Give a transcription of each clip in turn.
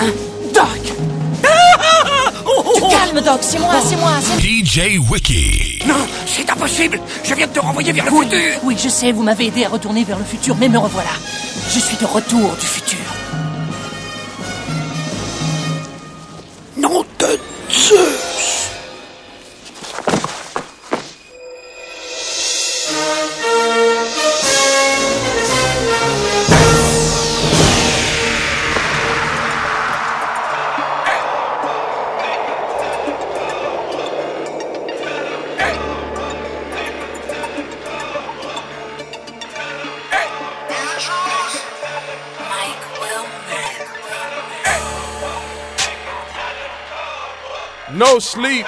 Hein? Doc! Tu calmes, Doc, c'est moi, c'est moi, c'est DJ Wiki. Non, c'est impossible Je viens de te renvoyer vers le Oui, futur oui, je sais, vous m'avez aidé à retourner vers le futur, mais me revoilà. Je suis de retour du futur. Nom de Zeus sleep.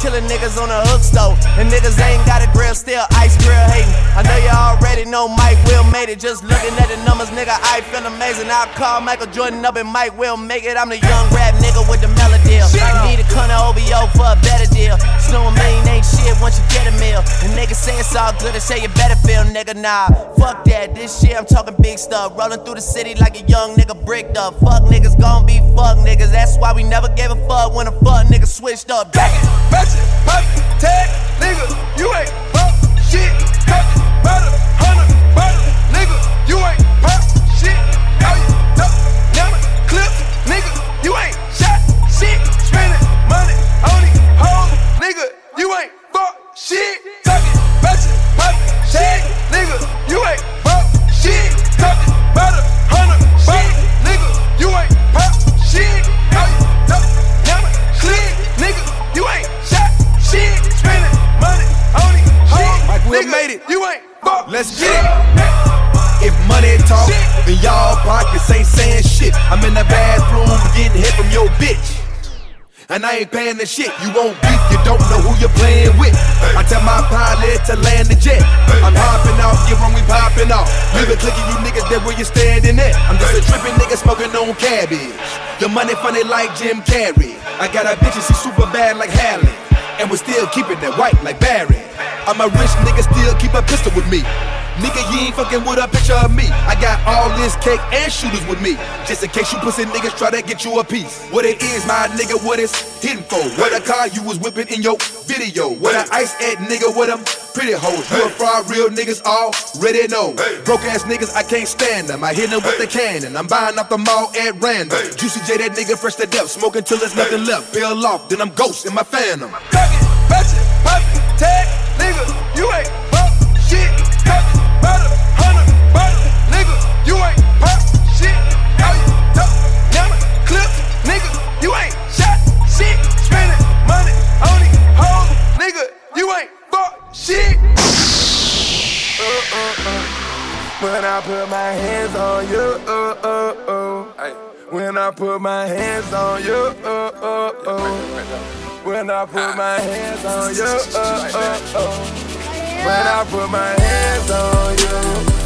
Killing niggas on the hook stove. And niggas ain't got a grill, still ice grill hating. I know you already know Mike Will made it. Just looking at the numbers, nigga, I feel amazing. I'll call Michael Jordan up and Mike will make it. I'm the young rap nigga with the melody. Need a con of OVO for a better deal. A million ain't shit once you get a meal. And niggas say it's all good and say you better feel, nigga. Nah, fuck that. This shit, I'm talking big stuff. Rolling through the city like a young nigga bricked up. Fuck niggas gon' be fuck niggas. That's why we never gave a fuck when a fuck nigga switched up. Back it, match it, pop it, tag, nigga, you ain't fuck shit. Let's get it. If money talk, then y'all pockets ain't saying shit. I'm in the bathroom getting hit from your bitch. And I ain't paying the shit. You won't beef, you don't know who you're playing with. I tell my pilot to land the jet. I'm hopping off, get wrong, we popping off. Leave it clicking, you niggas there where you standing at. I'm just a tripping nigga smoking on cabbage. The money funny like Jim Carrey. I got a bitch and she super bad like Halle. And we still keeping that white like Barry. I'm a rich nigga, still keep a pistol with me. Nigga, you ain't fucking with a picture of me. I got all this cake and shooters with me. Just in case you pussy niggas try to get you a piece. What it is, my nigga, what it's hidden for. What a car you was whipping in your video. What a ice at nigga with them pretty hoes. You a fraud, real niggas already know. Broke ass niggas, I can't stand them. I hit them with the cannon. I'm buying off the mall at random. Juicy J, that nigga fresh to death. Smoking till there's nothing left. Peel off, then I'm ghost in my phantom. Tuck it, match it, pop it, tag, shit. Uh, uh, uh. When I put my hands on you, uh, uh, uh. When I put my hands on you, uh, uh, uh. When I put my hands on you, uh, uh, uh. When I put my hands on you.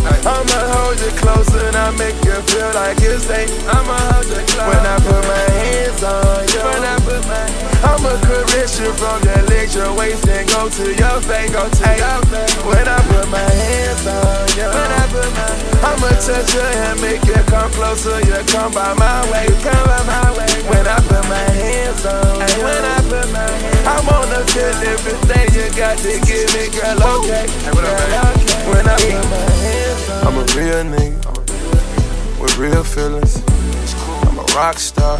I'ma hold you closer and I make you feel like it's safe. I'ma hold you close when I put my hands on you. When I put my I'ma caress you from your legs, your waist, and go to your face, go to your face. When I put my hands on you, when I put my I'ma touch your hand, make you come closer. You come by my way, you come by my way. When I put my hands on you, when I put my hands, on, I wanna feel everything you got to give me, girl. Okay, girl, okay. When I put my hands on I'm a real nigga. with real feelings. I'm a rock star.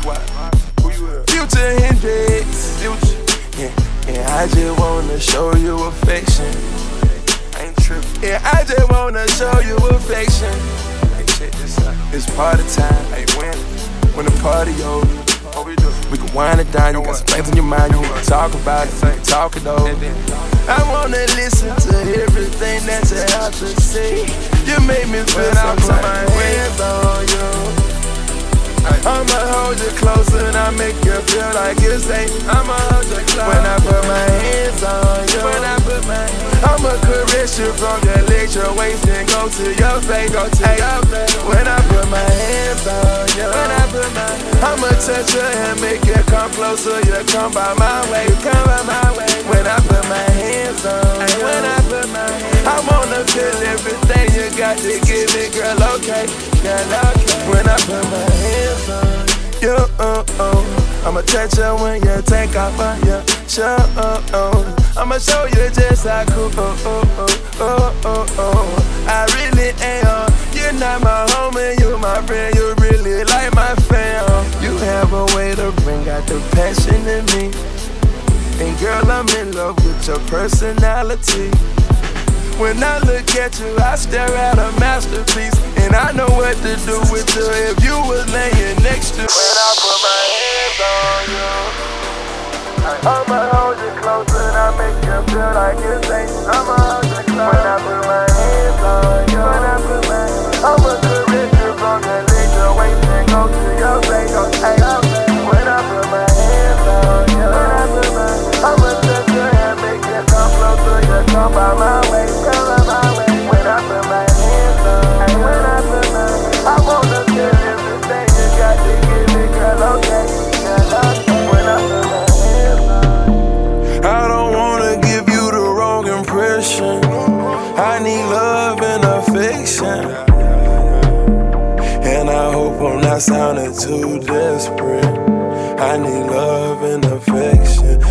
Future Hendrix. Yeah, yeah, I just wanna show you affection. Yeah, I just wanna show you affection. It's party time. When the party over. We can wind it down. You got some things on your mind. You can talk about it. Talk it over. I wanna listen to everything that you have to say. You make me feel some put my on you. I'ma hold you closer and I make you feel like you safe. I'ma hold you close when I put my hands on you. When I put my hands I'ma caress you from your legs, your waist and go to your face, go to hey, your face. When I put my hands on you, when I put my hands I'ma touch your and make you come closer. You come by my way, you come by my way. When I put my hands on you, when I put my hands I wanna feel everything you got to give me, girl. Okay, girl. Okay. When I put my hands you, oh, oh. I'ma touch you when you take off on your shirt. Oh, oh. I'ma show you just how cool. Oh, oh, oh, oh, oh. I really am. You're not my homie, you're my friend. You really like my fam. You have a way to bring out the passion in me. And girl, I'm in love with your personality. When I look at you, I stare at a masterpiece. And I know what to do with you if you was laying next to me. When I put my hands on you, I'ma hold you close and I make you feel like it's safe. I'ma hold you close. When I put my hands on you, when I put my hands I'ma caress you from the legs, your waist and go to your face. Hey, when I put my hands on you, when I put my I'ma touch your hand, make you come closer. You come by my I need love and affection. And I hope I'm not sounding too desperate. I need love and affection.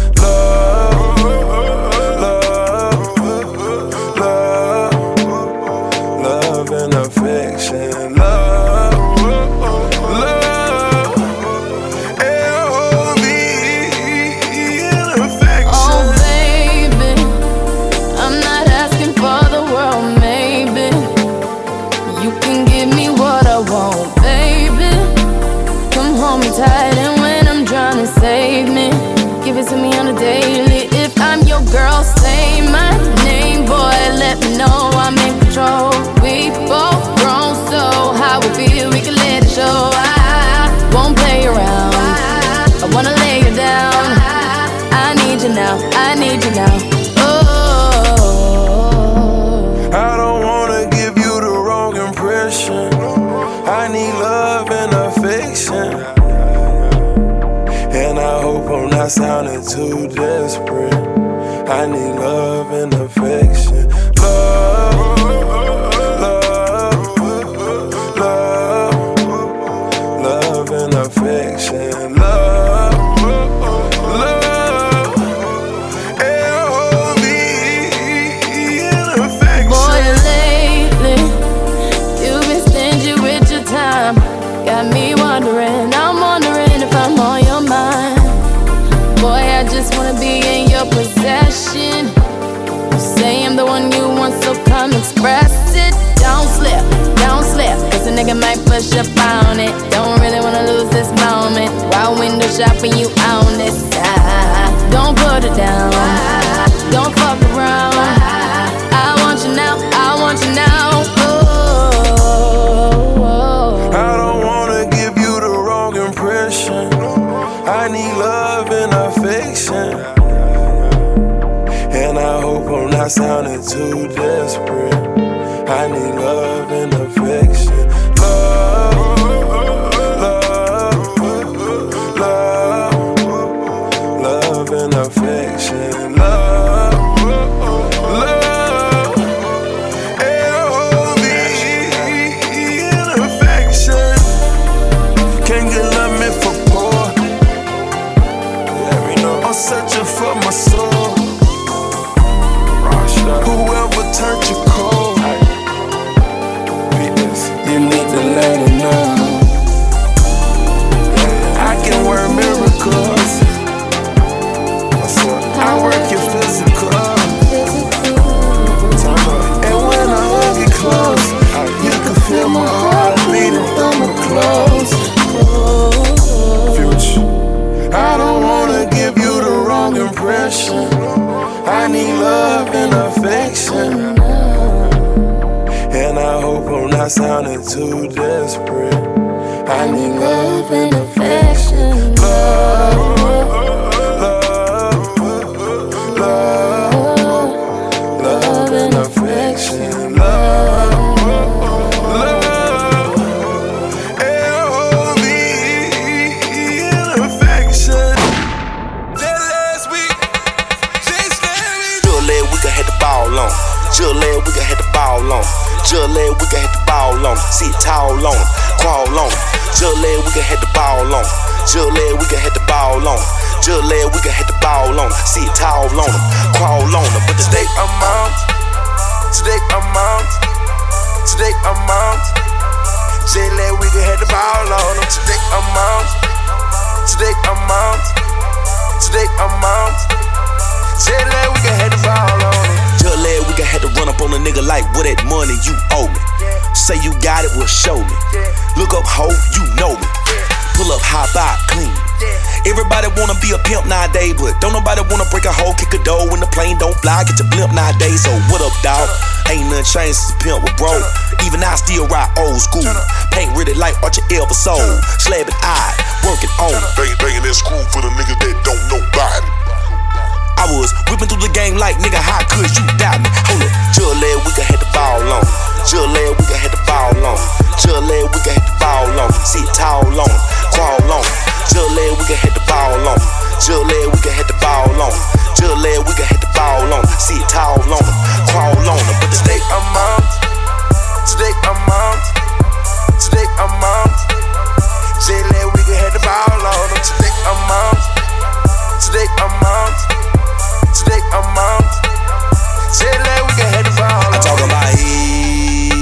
Too desperate. I need love and up on it. Don't really wanna lose this moment. While window shopping, you own this side. Don't put it down, don't fuck around. I want you now, I want you now. Oh, I don't wanna give you the wrong impression. I need love and affection. And I hope I'm not sounding too feeling too desperate. I need love and affection. Money you owe me. Say you got it, well show me. Look up, ho, you know me. Pull up, hop out, clean. Everybody wanna be a pimp nowadays, but don't nobody wanna break a hole, kick a door when the plane don't fly, get your blimp nowadays. So what up, dawg? Ain't nothing changed since pimp was broke. Even I still ride old school. Paint really like Archie Elba soul. Slabbing eye, working on it. Bang, banging that screw for the niggas that don't know. I was whipping through the game like nigga, how could you doubt me? Hold up, just let we can hit the ball on. Just let we can hit the ball on. Just let we can hit the ball on. Sit tall on, crawl on. Just let we can hit the ball on. Just let we can hit the ball on. Just let we can hit the ball on. Sit tall on, crawl on. But Today I'm out. Today I'm out. Today I'm out. Say let we can hit the ball on. Today I'm out. Today I'm out. Today I'm let we can hit the I talk about here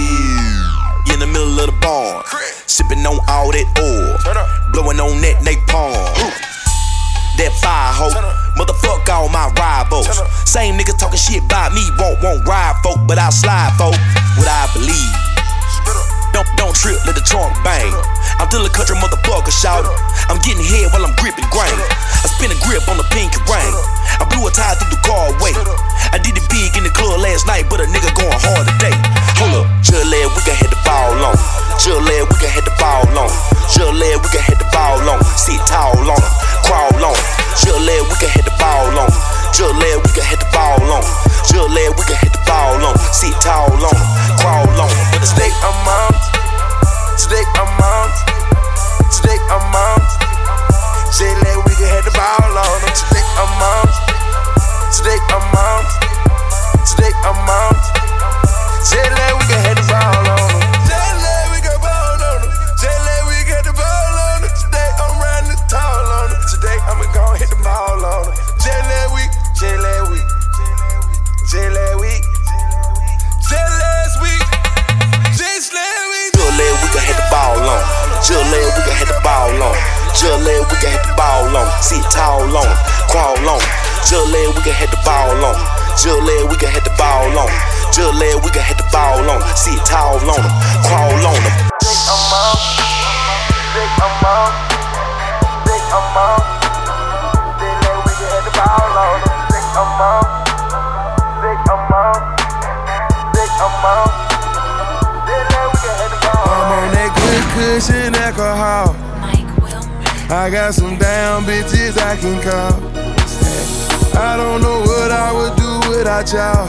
in the middle of the barn, sipping on all that oil, blowing on that napalm. That fire hoe, motherfuck all my rivals. Same niggas talking shit about me, won't won't ride folk, but I slide folk. What I believe. Don't don't trip, let the trunk bang. I'm still a country motherfucker, shout. I'm getting head while I'm gripping grain. I spin a grip on the pink ring. I blew a tire through the car away. I did it big in the club last night, but a nigga going hard today. Hold up, just let we can hit the ball on. Just let we can hit the ball on. Just let we can hit the ball on. Sit tall on 'em, crawl on 'em. Just let we can hit the ball on. Just let we can hit the ball on. Just let we can hit the ball on. Sit tall on 'em, crawl on 'em. But Today I'm out. Today I'm out. Today I'm out. Say let we can hit the ball on them. Today I'm out. Today I'm out. Today I'm out. Say let we can hit Just let we can hit the ball on. Sit tall on, crawl on. Just let we can hit the ball on. Just let we can hit the ball on. Just let we can hit the ball on. Sit tall on, crawl on. Today let we can hit the ball on we can hit the ball. I'm on that good cushion alcohol. I got some damn bitches I can call. I don't know what I would do without y'all.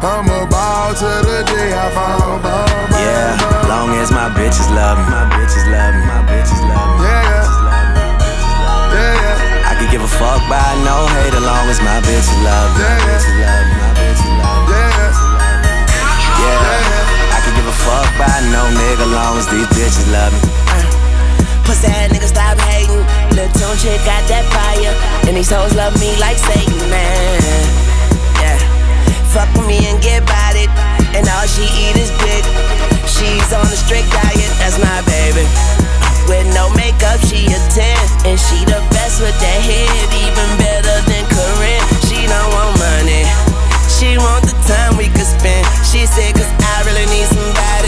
I'm a ball to the day I fall. Ball, ball, Yeah, ball. long as my bitches love me, my bitches love me, my bitches love me. Yeah, yeah. bitches love me, bitches love me. Yeah, yeah. I could give a fuck by no hate as long as my bitches love me, my bitches love me, my bitches love me. Yeah, yeah. Yeah, I could give a fuck by no nigga long as these bitches love me. Pussy ass nigga stop hating. Lil' Tunechi got that fire. And these hoes love me like Satan, man. Yeah. Fuck with me and get about it. And all she eat is dick. She's on a strict diet, that's my baby. With no makeup, she a 10. And she the best with that head, even better than Karrine. She don't want money. She want the time we could spend. She said, cause I really need somebody.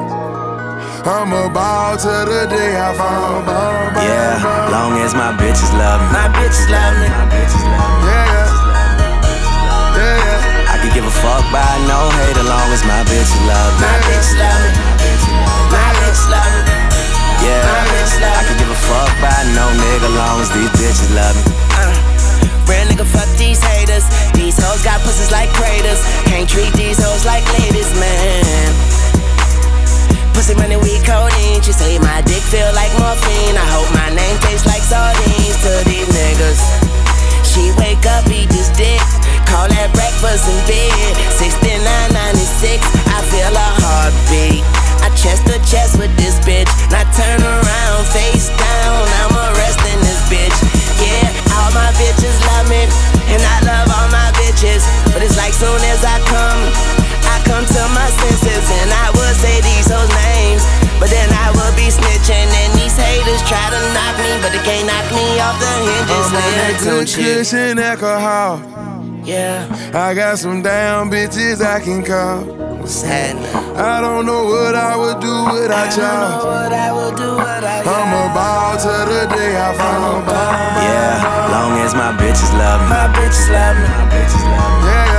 I'm a ball to the day I fall. Ball, ball, Yeah, ball. long as my bitches love me. My bitches love me. My bitches love me. Yeah, yeah, yeah. I could give a fuck by no hate as long as my bitches love me. My bitches love me. My bitches love me. Yeah, My bitches love I could give a fuck by no nigga long as these bitches love me. Uh, real nigga, fuck these haters. These hoes got pussies like craters. Can't treat these hoes like ladies, man. Pussy money, we codeine. She say my dick feel like morphine. I hope my name tastes like sardines to these niggas. She wake up, eat this dick. Call that breakfast in bed. 6996, I feel a heartbeat. I chest to chest with this bitch. Now turn around, face down. I'm arresting this bitch. Yeah, all my bitches love me. And I love all my bitches. But it's like soon as I come, I come to my senses. And I But then I would be snitching. And these haters try to knock me. But they can't knock me off the hinges. I'm on that good cushion alcohol. Yeah, I got some damn bitches I can call. what's happening? I don't know what I would do without I don't know y'all. what I will do without I'm a ball to the day I fall. Yeah, long as my bitches love me. My bitches love me. My bitches love me. Yeah.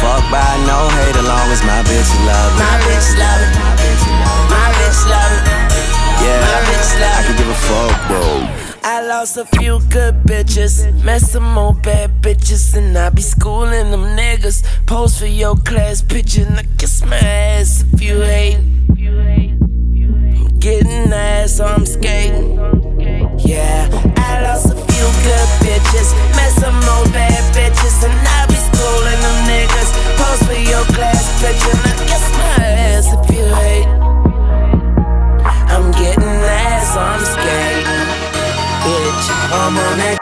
Fuck by no hate as long as my bitches love me. My bitches love me. My bitches love me. Yeah, My bitches love I me. could give a fuck, bro. I lost a few good bitches, met some more bad bitches, and I be schooling them niggas. Pose for your class picture, and I kiss my ass if you hate. I'm getting ass, so I'm skating. Yeah, I lost a few good bitches, met some more bad bitches, and I schooling them niggas. Pose for your picture, and I kiss my ass if you hate. I'm getting ass, I'm skating bitch. I'm on that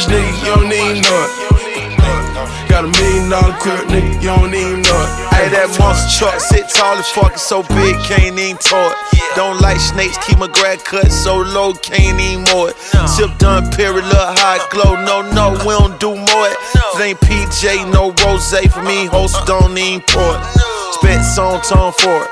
watch, nigga, you don't even know. Got a million dollar crib, nigga, you don't even know. Hey, that monster truck sit tall as fuck, so big, can't even tow it. Don't like snakes, keep my grad cut so low, can't even mow it. Sip done, period, look high glow. No, no, we don't do more it. It ain't PJ, no rose for me, host don't even pour it. Spent song tone for it.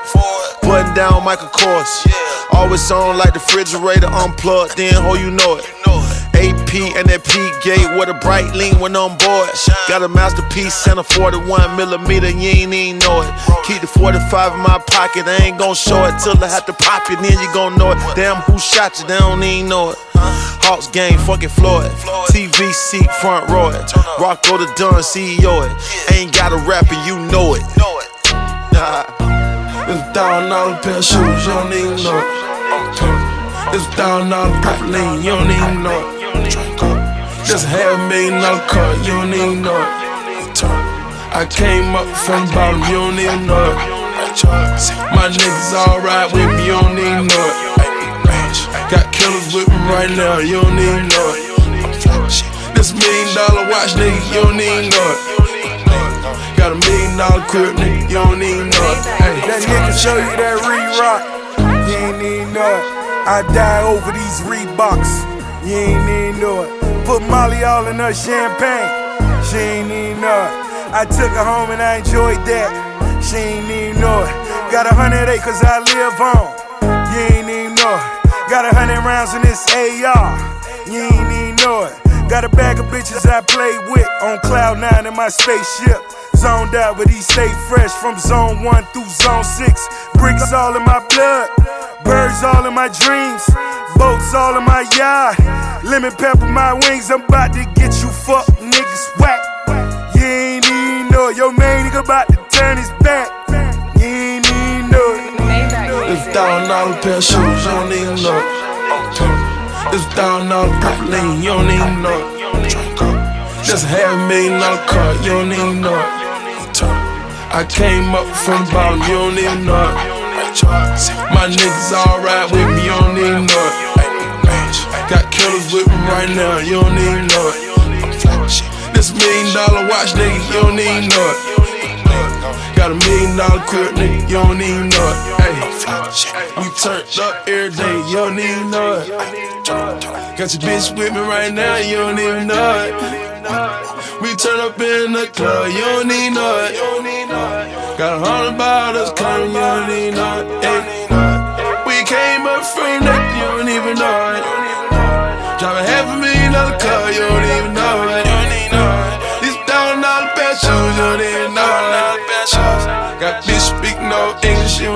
Button down Michael Kors. Always on like the refrigerator unplugged, then ho, you know it. AP and that P gate with a bright lean when on board. Got a masterpiece and a 41 millimeter, you ain't even know it. Keep the 45 in my pocket, I ain't gon' show it till I have to pop it, then you gon' know it. Damn, who shot you? They don't even know it. Hawks game, fucking Floyd. TV seat, front row it. Rocco the Dunn, CEO it. Ain't got a rapper, you know it. It's a thousand dollar pair of shoes, you don't even know it. It's thousand dollar purple lane, you don't even know it. Just a half million dollar car, you don't even know it. I came up from bottom, you don't even know it. My niggas ride with me, you don't even know it. Got killers with me right now, you don't even know it. This million dollar watch, nigga, you don't even know it. Got a million dollar crib, nigga, you don't even know it. That nigga show you that re-rock. You ain't even know it. I die over these Reeboks. You ain't even know it. Put Molly all in her champagne. She ain't even know. I took her home and I enjoyed that. She ain't even know. Got a hundred acres I live on. You ain't even know. Got a hundred rounds in this AR. You ain't know it. Got a bag of bitches I play with on cloud nine in my spaceship. Zoned out, but he stay fresh from zone one through zone six. Bricks all in my blood, birds all in my dreams, boats all in my yard. Lemon pepper my wings, I'm about to get you fuck niggas whack. You ain't even know it. Your main nigga about to turn his back. You ain't even know it. It's thousand dollar pair of shoes, you don't even know a thousand dollar purple you don't even know it. Just a half a million dollar car, you don't even know. I came up from bottom, you don't even know. My niggas ride with me, you don't even know. Got killers with me right now, you don't even know. This million dollar watch, nigga, you don't even know. Got a million dollar crib, nigga, you don't even know it. Hey, we turned up every day, you don't even know it. Got your bitch with me right now, you don't even know it. We turn up in the club, you don't even know it. Got a hundred bottles coming, you don't even know it. We came up from that, you don't even know it.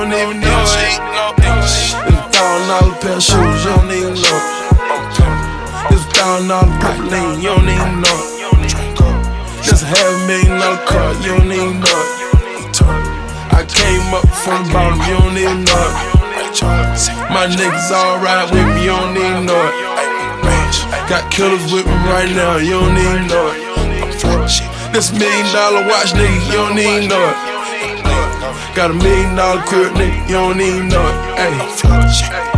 Don't even know it. This thousand dollar pair of shoes, you don't even know it. This thousand dollar purple lean, you don't even know it. Just a half million dollar car, you don't even know it. I came up from the bottom, you don't even know it. My niggas all ride with me, you don't even know it. Got killers with me right now, you don't even know it. This million dollar watch, nigga, you don't even know it. Got a million dollar crib, nigga, you don't even know it. Ay.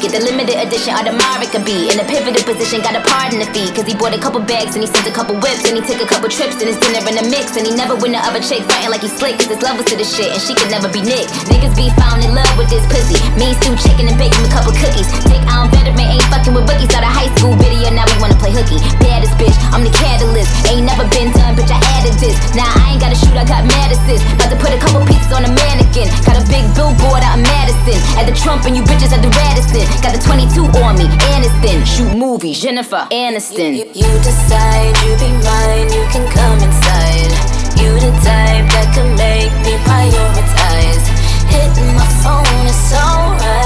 Get the limited edition Audemars be in a pivotal position. Got a part in the fee, cause he bought a couple bags and he sent a couple whips and he took a couple trips and his dinner in the mix and he never win the other chick fighting like he's slick, cause his levels to the shit and she could never be Nick. Niggas be found in love with this pussy. Me stew chicken and bake him a couple cookies. Dick on veteran ain't fucking with bookies. Out of high school video, now we wanna play hooky. Baddest bitch, I'm the catalyst. Ain't never been done, bitch. I added this. Now I ain't gotta shoot, I got mad assist. About to put a couple pieces on a mannequin. Got a big billboard out in Madison. At the Trump and you bitches at the Radisson. Got the 22 on me, Aniston. Shoot movies, Jennifer Aniston. You, you decide you be mine, you can come inside. You the type that can make me prioritize. Hitting my phone is alright.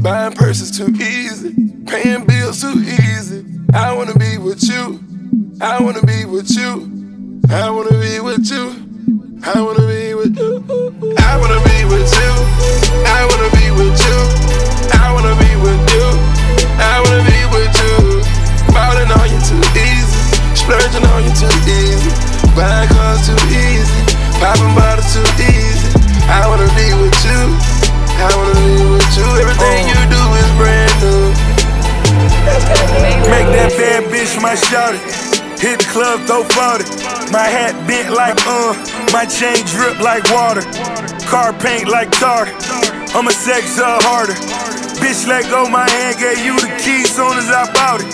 Buying purses too easy. Paying bills too easy. I wanna be with you. I wanna be with you. I wanna be with you. I wanna be with you. I wanna be with you. I wanna be with you. I wanna be with you. I wanna be with you. Balling on you too easy. Splurging on you too easy. Buying cars too easy. Popping bottles too easy. I wanna be with you. I wanna be with you. Everything you do is brand new. Make that bad bitch my shawty. Hit the club, throw 40. My hat bent like uh, my chain drip like water. Car paint like tar. I'm a sex up harder. Bitch, let go my hand, gave you the key soon as I bought it.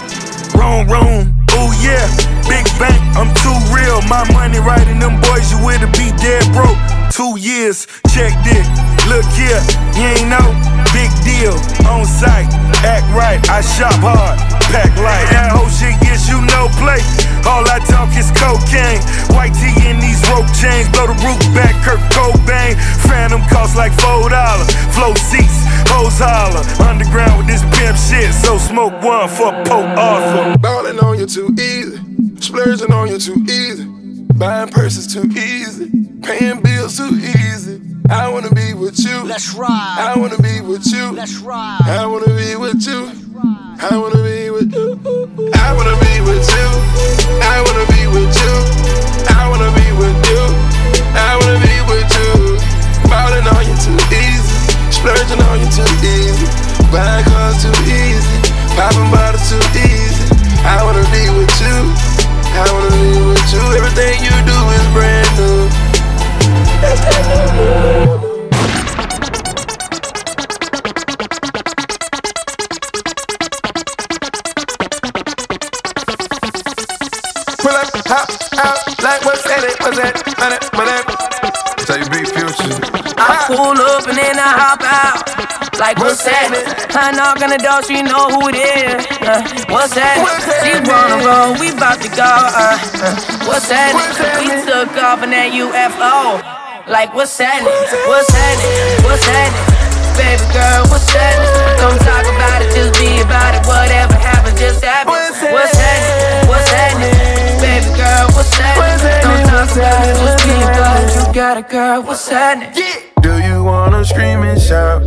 Room, room, ooh yeah. Big bank, I'm too real. My money right in them boys, you with be dead broke. Two years, check this. Look here, you ain't know. Big deal, on site, act right. I shop hard, pack light. That whole shit gets you no play. All I talk is cocaine. White tee in these rope chains. Blow the roof back, Kurt Cobain. Phantom cost like $4. Flow seats, hoes holler. Underground with this pimp shit. So smoke one for Pope Arthur. Ballin' on you too easy. Splurging on you too easy. Buying purses too easy. Paying bills too easy. I wanna be with you. Let's ride. I wanna be with you. Let's ride. I wanna be with you. I wanna be with you. I wanna be with you. I wanna be with you. I wanna be with you. I wanna be with you. Ballin' on you too easy. Splurging on you too easy. Buying cars too easy. Popping bottles too easy. I wanna be with you. I wanna be with you. Everything you do is brand new. She know who it is. Uh, what's that? She wanna roll, we bout to go. Uh, uh, what's that? We took off in that UFO. Like what's that? What's that? What's that? Baby girl, what's that? Don't talk about it, just be about it. Whatever happens, just happen. What's that? What's that? Baby girl, what's that? Don't talk about it, just be about it. You got a girl, what's happening? Do you wanna scream and shout?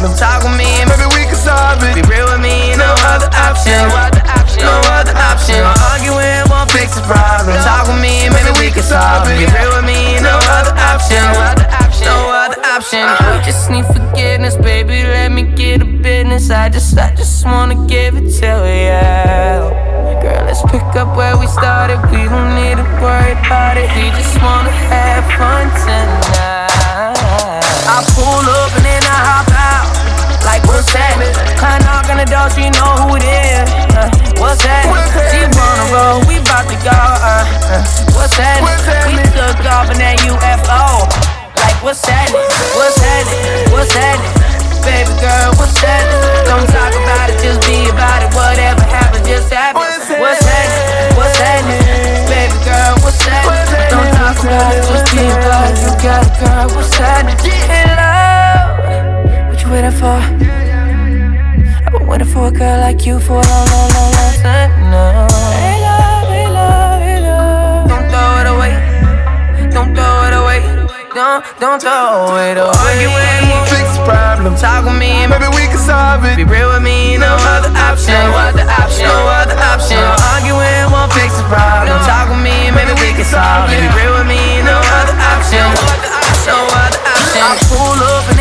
Problems. Talk with me, maybe we can solve it. Be real with me, no other option. No other option. No other option. Arguing won't fix the problem. Talk with me, maybe we can solve it. Be real with me, no other option. No other option. No other option. Uh-huh. We just need forgiveness, baby. Let me get a business. I just, I just wanna give it to you. Girl, let's pick up where we started. We don't need to worry about it. We just wanna have fun tonight. I pull up and then I hop out. Like what's that? I knock on the door, she know who it is. Uh, what's that? She wanna roll, we bout to go. Uh, uh, what's that? We took off in that UFO. Like what's that? What's that? What's that? Baby girl, what's that? Don't talk about it, just be about it. Whatever happens, just happen. What's that? What's that? Baby girl, what's that? Don't talk about it, just be about it. You got a girl, what's that? In love, waiting for? I've been waiting for a girl like you for a long, long, long, long time now. Hey love, hey love, hey love. Don't throw it away. Don't throw it away. Don't, don't throw it away. Arguing won't fix problems. Talk with me, maybe we can solve it. Be real with me, no other option. No other option. No other option. No Arguing won't fix the problem. Talk with me, maybe we can solve it. Be real with me, no other option. No other option. I pull up and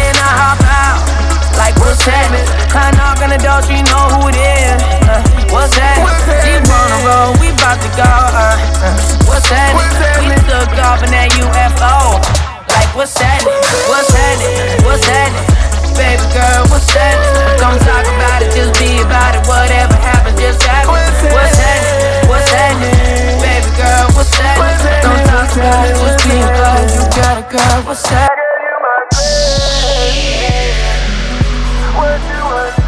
knock on the door, she know who it is. Uh, what's that? She wanna roll, we bout to go. Uh, uh, what's that? We took off in that UFO. Like what's that? What's that? What's that? Baby girl, what's that? Don't talk about it, just be about it. Whatever happens, just happen. What's that? What's that? Baby girl, what's that? Don't talk about it, just be about it. You got a girl, what's that? We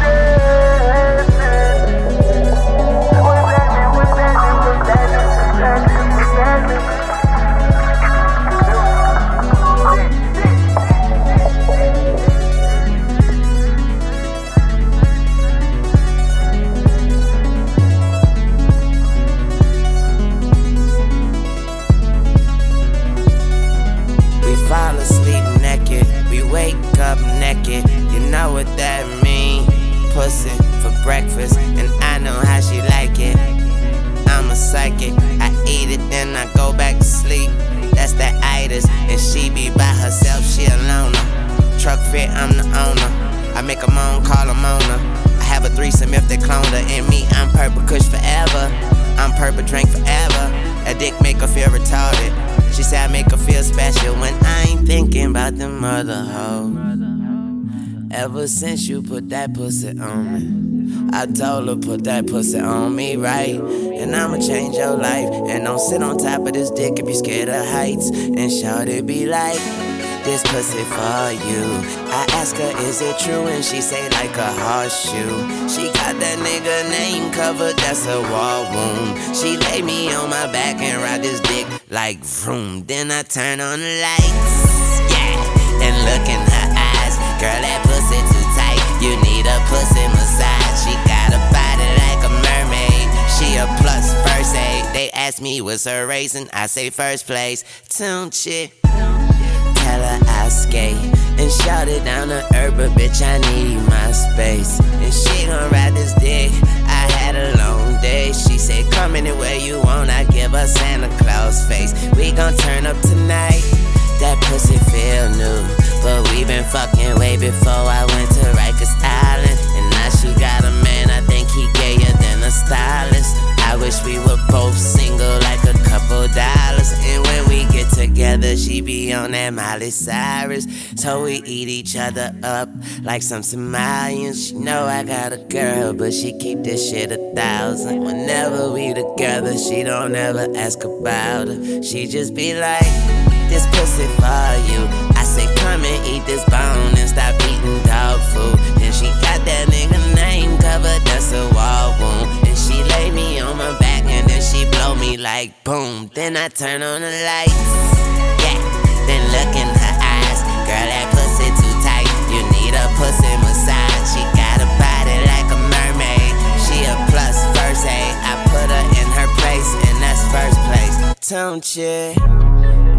and she be by herself, she alone. Truck fit, I'm the owner. I make a moan, call a Mona. I have a threesome if they clone her and me. I'm purple kush forever. I'm purple drink forever. A dick make her feel retarded. She said I make her feel special when I ain't thinking about them other hoes. Ever since you put that pussy on me, I told her put that pussy on me right. And I'ma change your life. And don't sit on top of this dick if you scared of heights. And shout it be like, this pussy for you. I ask her, is it true? And she say like a horseshoe. She got that nigga name covered, that's a wall wound. She lay me on my back and ride this dick like vroom. Then I turn on the lights, yeah, and look in her eyes. Girl, that pussy massage. She got a body like a mermaid. She a plus first aid. They ask me what's her and I say first place. Tunechi. Tell her I skate and shout it down to earth, but bitch, I need my space. And she gon' ride this dick. I had a long day. She said, Come anywhere you want. I give her Santa Claus face. We gon' turn up tonight. That pussy feel new, but we been fucking way before I went to Rikers got a man. I think he gayer than a stylist. I wish we were both single, like a couple dollars. And when we get together, she be on that Miley Cyrus. So we eat each other up like some Somalians. She know I got a girl, but she keep this shit a thousand. Whenever we together, she don't ever ask about her. She just be like, this pussy for you. I say, come and eat this bone and stop eating dog food. And she got that nigga covered, that's a wall wound. And she lay me on my back and then she blow me like boom. Then I turn on the lights, yeah. Then look in her eyes, girl, that pussy too tight. You need a pussy massage. She got a body like a mermaid. She a plus first aid. I put her in her place, and that's first place. Don't you?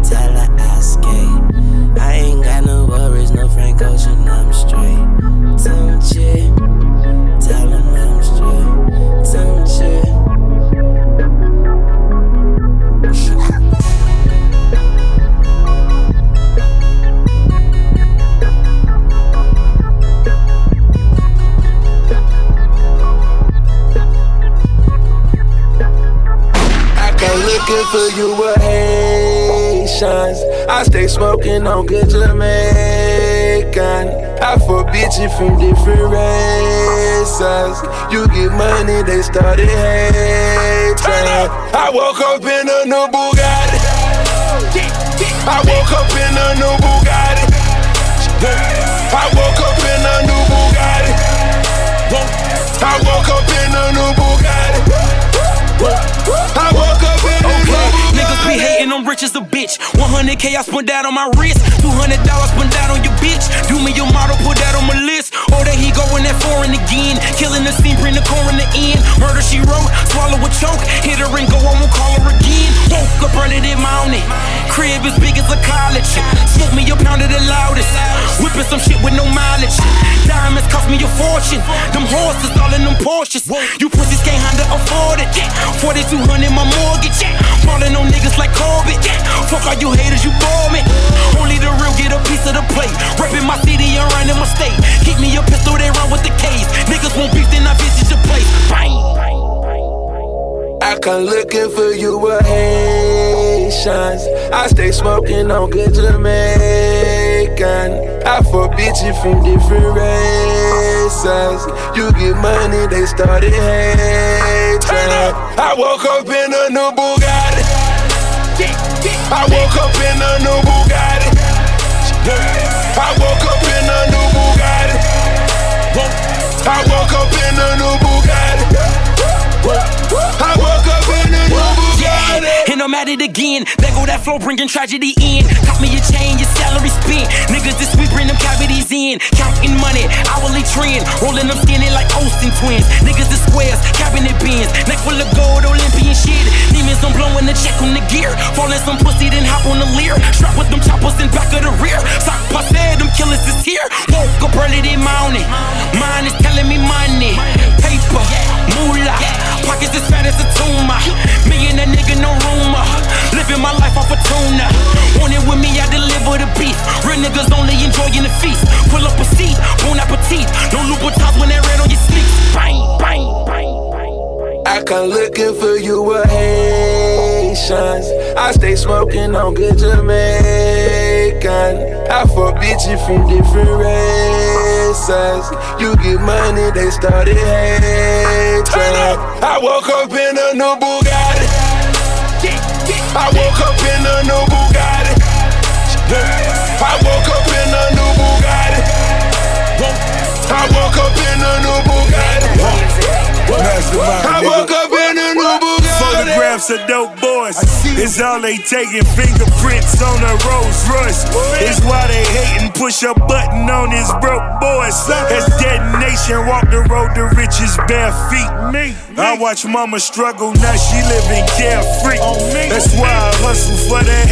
Tell her I skate. I ain't got no worries, no Frank Ocean, I'm straight. Don't you? Smoking on good Jamaican. I fuck bitches from different races. You get money, they started hating. I woke up in a new Bugatti. I woke up in a new Bugatti. I woke up in a new Bugatti. I woke up in a new Bugatti. I woke up in a new Bugatti. Niggas be hating, rich as a bitch. 100k I spent that on my wrist. $200 spent that on your bitch. Do me your model, put that on my list. Oh, there he go in that foreign again. Killing the scene, bring the coroner in. The end. Murder she wrote, swallow a choke. Hit her and go, I won't call her again. Woke up early this morning. Crib as big as a college. Smoke me a pound of the loudest. Whipping some shit with no mileage. Diamonds cost me a fortune. Them horses all in them Porsches. You pussies can't handle afford it. 4200 my mortgage. Falling on niggas like Corbett. Fuck all you haters, you bore me. Only the real get a piece of the plate. Reppin' my city and running my state. Keep me a pistol, they run with the case. Niggas won't beef, then I visit your place. Bang. I come looking for you with Haitians. I stay smoking on good Jamaican. I fuck bitches from different races. You get money, they started hating. I woke up in a new Bugatti. I woke up in a new Bugatti. I woke up I at it again. There go that flow, bringing tragedy in. Cop me a chain, your salary spent. Niggas this week bring them cavities in. Counting money, hourly trend. Rolling them skinny like Olsen twins. Niggas the squares, cabinet bins. Neck full of gold, Olympian shit. Demons I'm blowing the check on the gear. Falling some pussy, then hop on the Lear. Strap with them choppers in back of the rear. Sock passe, them killers is here. Woke up early this morning. Mine is telling me money. Paper, moolah. Pockets as fat as a tumor. Me and that nigga, no rumor. Living my life off a tuna. Want it with me, I deliver the beef. Real niggas only enjoying the feast. Pull up a seat, bon appetit. No Louboutins when that red on your sleeves. Bang, bang, bang. I come looking for you with Haitians. I stay smoking on good Jamaican. I fuck bitches from different races. You get money, they started hating. I woke up in a new Bugatti. I woke up in a new Bugatti. I woke up in a new Bugatti. I woke up in a new Bugatti. I Of dope boys. It's all they taking. Fingerprints on a Rolls Royce. It's why they hating. Push a button on his broke boys. As detonation, walk the road to riches bare feet. Me. I watch mama struggle, now she living carefree. That's why I hustle for that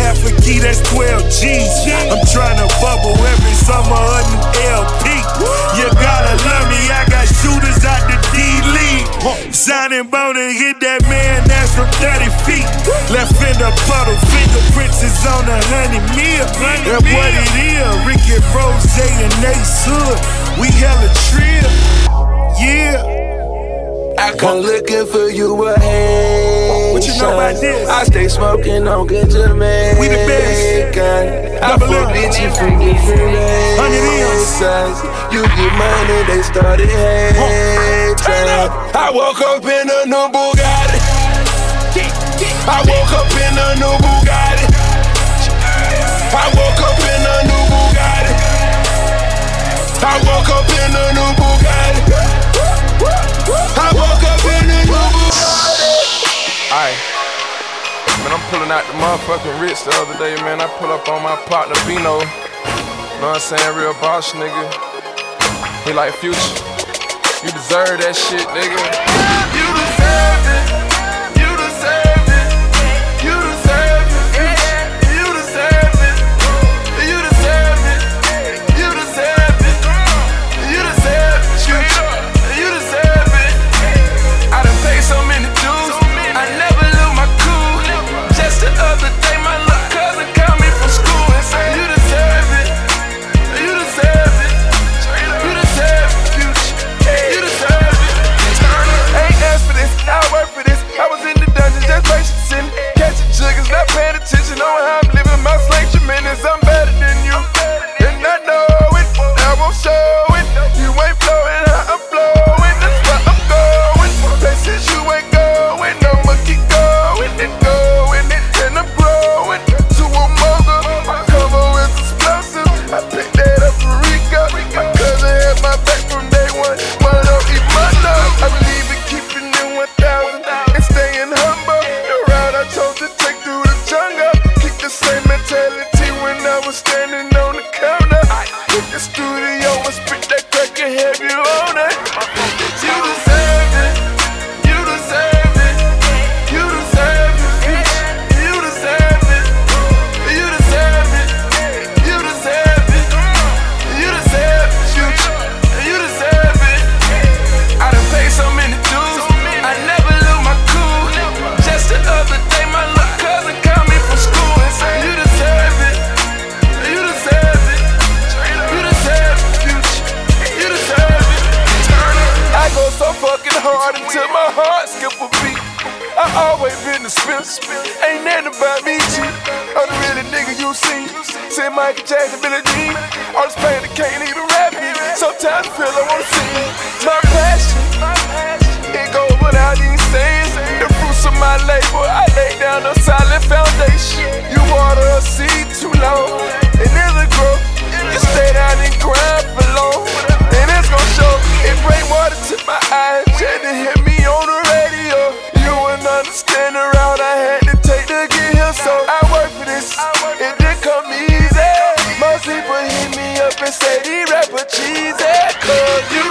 from 30 feet. Left in the puddle, fingerprints is on a honey meal. That's what it is. Ricky Rose and Ace Hood. We hella trill. Yeah. I come looking for you a hand. What you know about this? I stay smoking on good Jamaican. We the best. I fuck bitches from different races. You get money, they started hating. I woke up in a new Bugatti. I woke up in a new Bugatti. I woke up in a new Bugatti. I woke up in a new Bugatti. I woke up in a new Bugatti. Aye. Man, I'm pulling out the motherfucking Ritz the other day, man. I pull up on my partner Bino. Know what I'm saying? Real boss nigga. He like future. You deserve that shit, nigga. You deserve it. Cheesy, cause you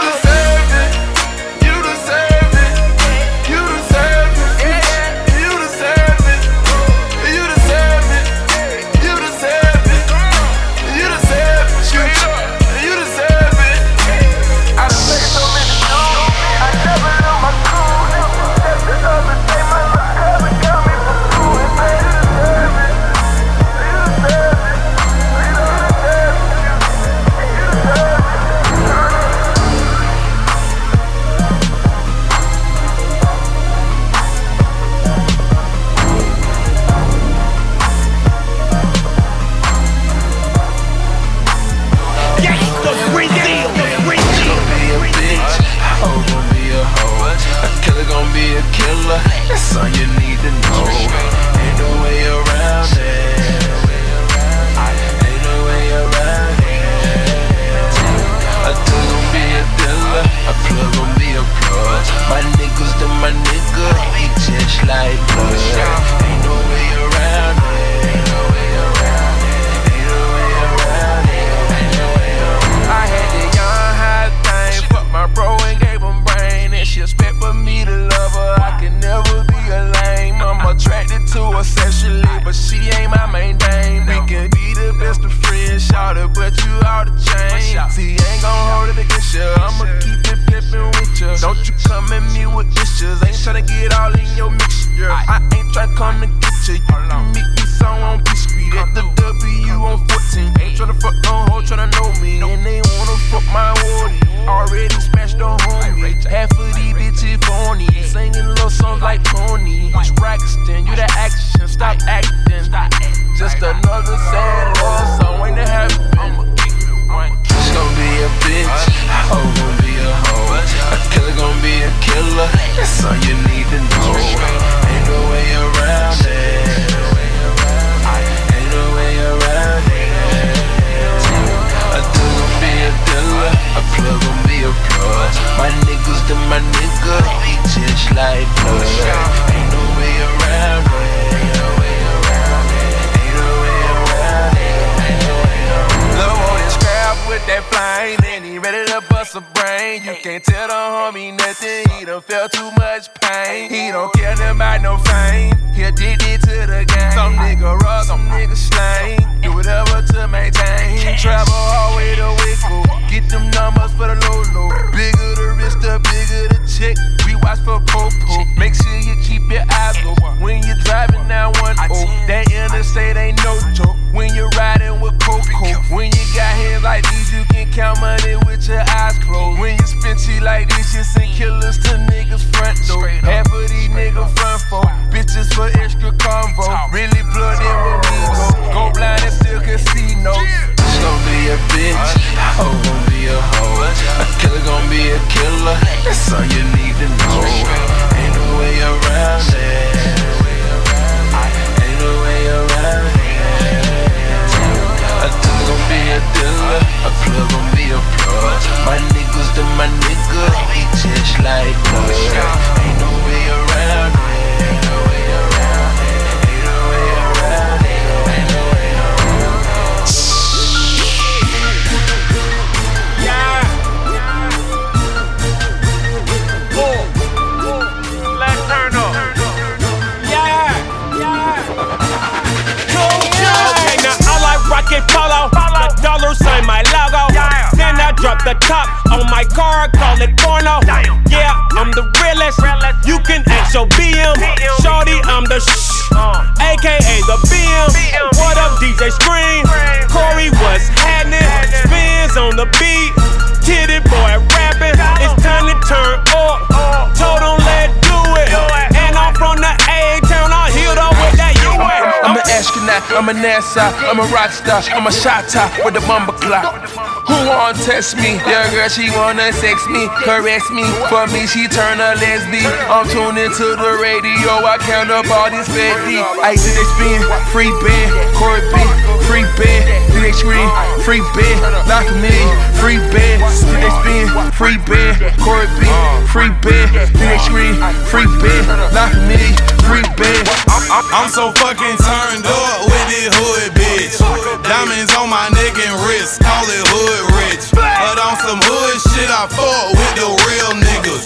I'm a rock star, I'm a shot with the bumper clock. Who won't test me? Young girl, she wanna sex me, caress me. For me, she turn a lesbian. I'm tuning to the radio, I count up all these petty. I did a spin, free band, Corbin. Free bed, DH3, free bed, knock me, free bed, DH free bed, Corey B, free bed, DH3, free bed, knock me, free bed. I'm so fucking turned up with this hood, bitch. Diamonds on my neck and wrist, call it hood rich. But on some hood shit, I fuck with the real niggas.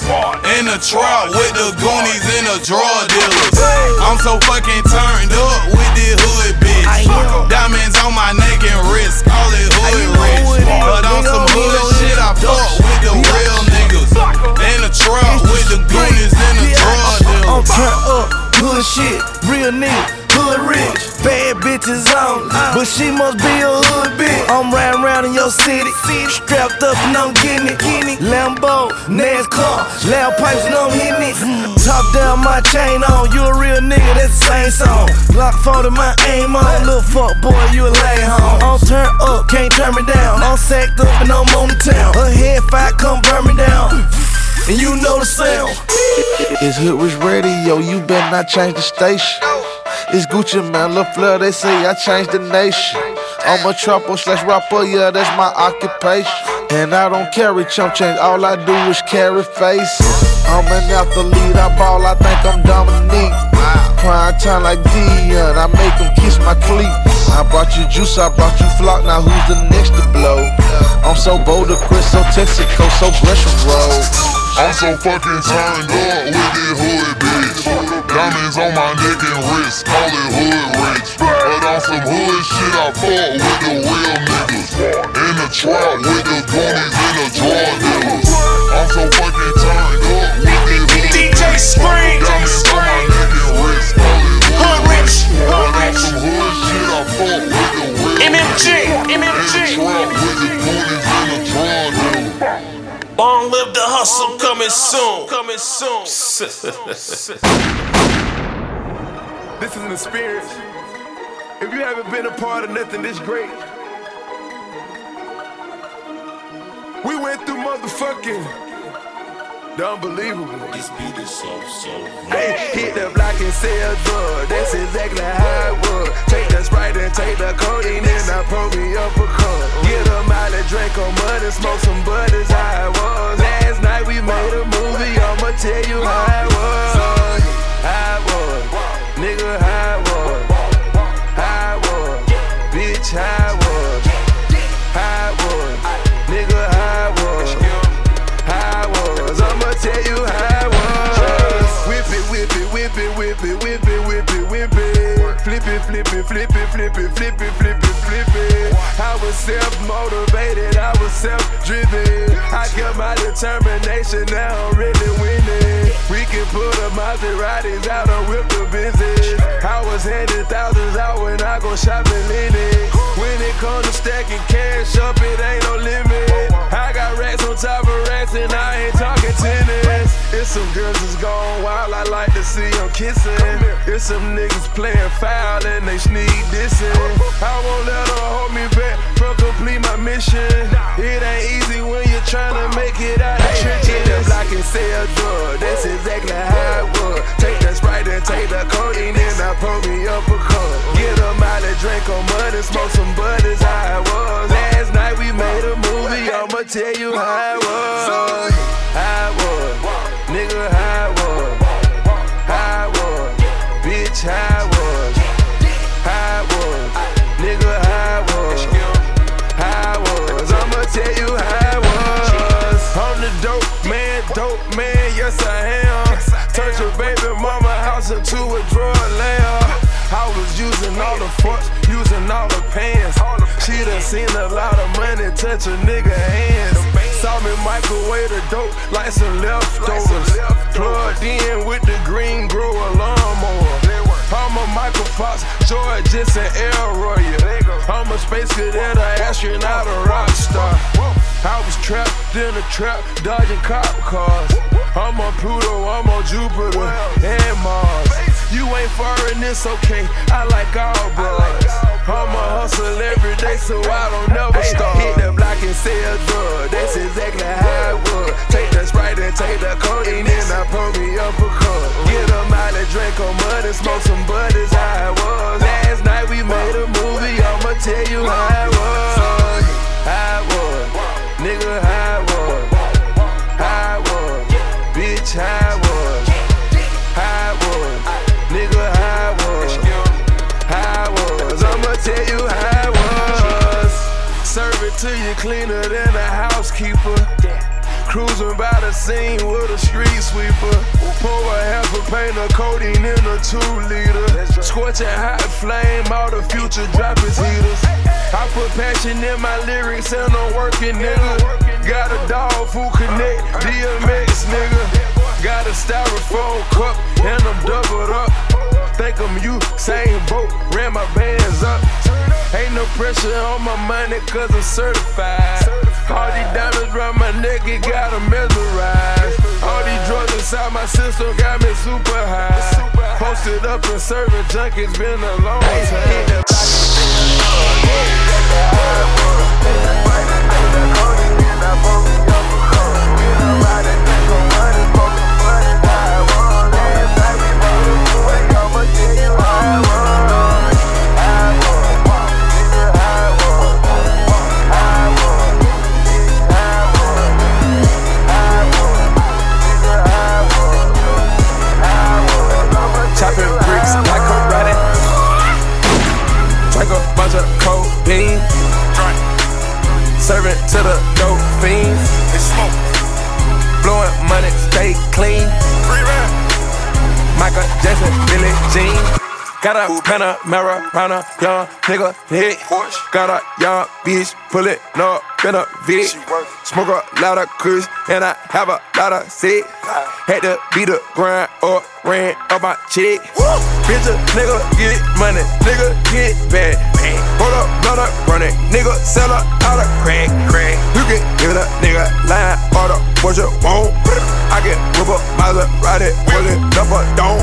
In the trap with the goonies and the drug dealers. I'm so fucking turned up with this hood, bitch bitch. Diamonds on my neck and wrist, call it hood rich. But on some hood shit, I fuck with the real niggas. In the truck with the goonies in the drawer. I'm turned up, hood shit, real nigga hood rich. Bad bitches on, but she must be a hood bitch. I'm riding around in your city, strapped up and I'm getting it. Lambo, NASCAR, loud pipes and I'm hitting it. Top down my chain on, you a real nigga, that's the same song. Glock 40, my aim on, little fuck boy, you a lay home. I'm turned up, can't turn me down. I'm sacked up and I'm on the town. A head fight, come burn me down. And you know the sound. It's Hood Rich Radio, you better not change the station. It's Gucci Mane, LaFleur, they say I changed the nation. I'm a trapper slash rapper, yeah, that's my occupation. And I don't carry chump change, all I do is carry faces. I'm an athlete, I ball, I think I'm Dominique. Prime time like Deion, I make them kiss my cleats. I brought you juice, I brought you flock, now who's the next to blow? I'm so bold, Chris, so Texaco, so Gresham Road. I'm so fucking turned up with this hood bitch. Diamonds on my neck and wrist, call it hood rich. But on some hood shit, I fought with the real niggas. In the trap with the goonies and the drug dealers. I'm so fucking turned up with this hood DJ Scream. Diamonds on my neck and wrist, call it hood rich. But on some hood shit, I fought with the real MMG, niggas. MMG. In the trap with the goonies and the drug dealers. Long live the hustle coming soon. Coming soon. This is an experience. If you haven't been a part of nothing this great, we went through motherfucking the unbelievable. This beat is so, so. Hey, hit the block and sell drugs. That's exactly how it was. Take the sprite and take the codeine and I pull me up a cup. Get a mile and drink on mud and smoke determination, now I'm really winning. We can put a Maseratis out and whip the business. I was handing thousands out when I go shopping in it. When it comes to stacking cash up, it ain't no limit. I got racks on top of racks and I ain't talking tennis. It's some girls that's gone wild, I like to see them kissing. It's some niggas playing foul and they sneak dissing. I won't let her hold me back from complete my mission. It ain't easy when you're trying to make it out the trenches. Hit the block and sell drugs, that's exactly how it was. Take the sprite and take the codeine and I pull me up a cup. Get a mile and drink on mud and smoke some bud is how it was. Last night we made a movie, I'ma tell you how it was. How it was. Nigga, how it was. How it was. Bitch, how it was. Dope man, yes I am. Turn your baby mama house into a drug lair. I was using all the forks, using all the pants. She done seen a lot of money touch a nigga hands. Saw me microwave the dope like some leftovers. Plugged in with the green grower lawnmower. I'm a Michael Fox, George Jetson, Elroy. I'm a space cadet, an astronaut, a rock star. I was trapped in a trap, dodging cop cars. I'm on Pluto, I'm on Jupiter and Mars. You ain't foreign, it's okay. I like all bros. I'm a hustle every day, so I don't never stop. And sell drugs. That's exactly how it was. Take the sprite and take the codeine, and then I pull me up a cup. Get a mile and drink on mud and smoke some bud how it was. Last night we made a movie, I'ma tell you how it was. It was. Nigga, to you cleaner than a housekeeper. Cruising by the scene with a street sweeper. Pour a half a paint of codeine in a two liter. Scorching hot flame, all the future drop is heaters. I put passion in my lyrics and I'm working, nigga. Got a dog food connect, DMX, nigga. Got a styrofoam cup and I'm doubled up. Think I'm you, same boat, ran my bands up. Ain't no pressure on my money cause I'm certified. All these diamonds round my neck, it got 'em mesmerized. All these drugs inside my system got me super high. Posted up and serving junk, it's been a long time. Serving Panamera, round a young nigga hit. Got a young bitch, pull it up in a Vic. Smoke a lot of kush, and I have a lot of sick. Had to beat the grind up, ran up my chick. Bitch, a nigga get money, nigga get bad. Hold up, up, run it, nigga sell a out of crack. crack. You can get a nigga line, order what you want. I can whip up Maserati, pull it up or don't.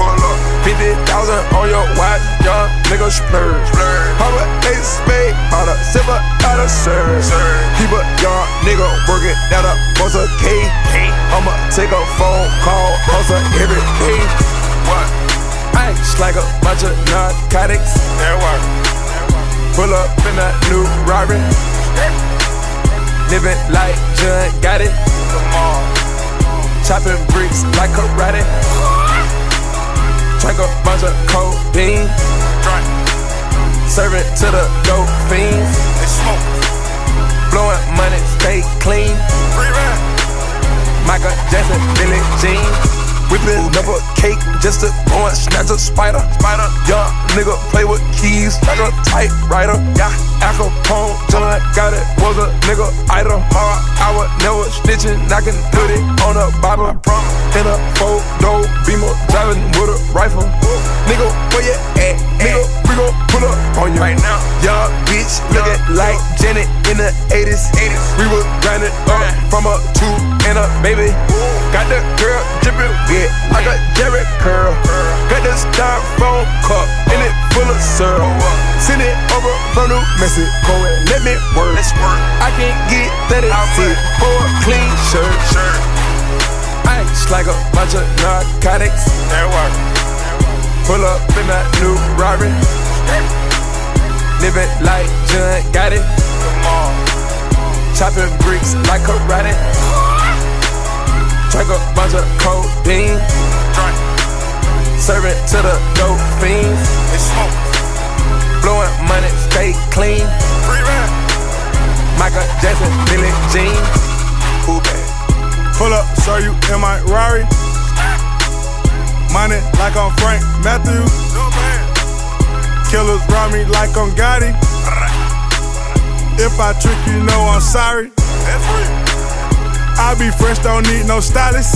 50,000 on your watch, young nigga splurge. How a ace spade, out of silver, out of serve. Keep a young nigga working that up, what's a K? I'ma take a phone call, hustle every day. What? Ice like a bunch of narcotics. There work. Pull up in a new Rari. Living like John Gotti. Come on. Chopping bricks like karate. Drink a bunch of codeine. Drink. Serving to the dope fiends. They smoke. Blowing money, stay clean. Free. Michael Jackson, Billie Jean. Whipping up a cake just to go and snatch a spider. Spider. Young nigga play with keys like a typewriter. Yeah. Al Capone, John Gotti, was a nigga idol. I was never snitching, I can put it on a Bible. In a four door beamer, driving with a rifle. Nigga, where you at? Nigga, we gon' pull up on you right now. Young bitch, looking like Janet in the 80s. 80s. We was grinding up from a two and a baby. Got the girl dripping wet like a Jerry curl. Got this styrofoam cup and it full of syrup. Send it over from New Mexico and let me work. Let's work. I can't get 30 cents for a clean shirt. shirt. Ice like a bunch of narcotics. That work. Pull up in that new Rari. Living like John Gotti. Come on. Chopping bricks like karate. Drink a bunch of codeine. Drink. Serving to the dope fiends. They smoke. Blowing money, stay clean. Free rap. Michael Jackson, Billie Jean. Cool bad. Pull up, show you in my Rari. Money like I'm Frank Matthews. Killers rob me like I'm Gotti. If I trick you, know I'm sorry. I be fresh, don't need no stylist.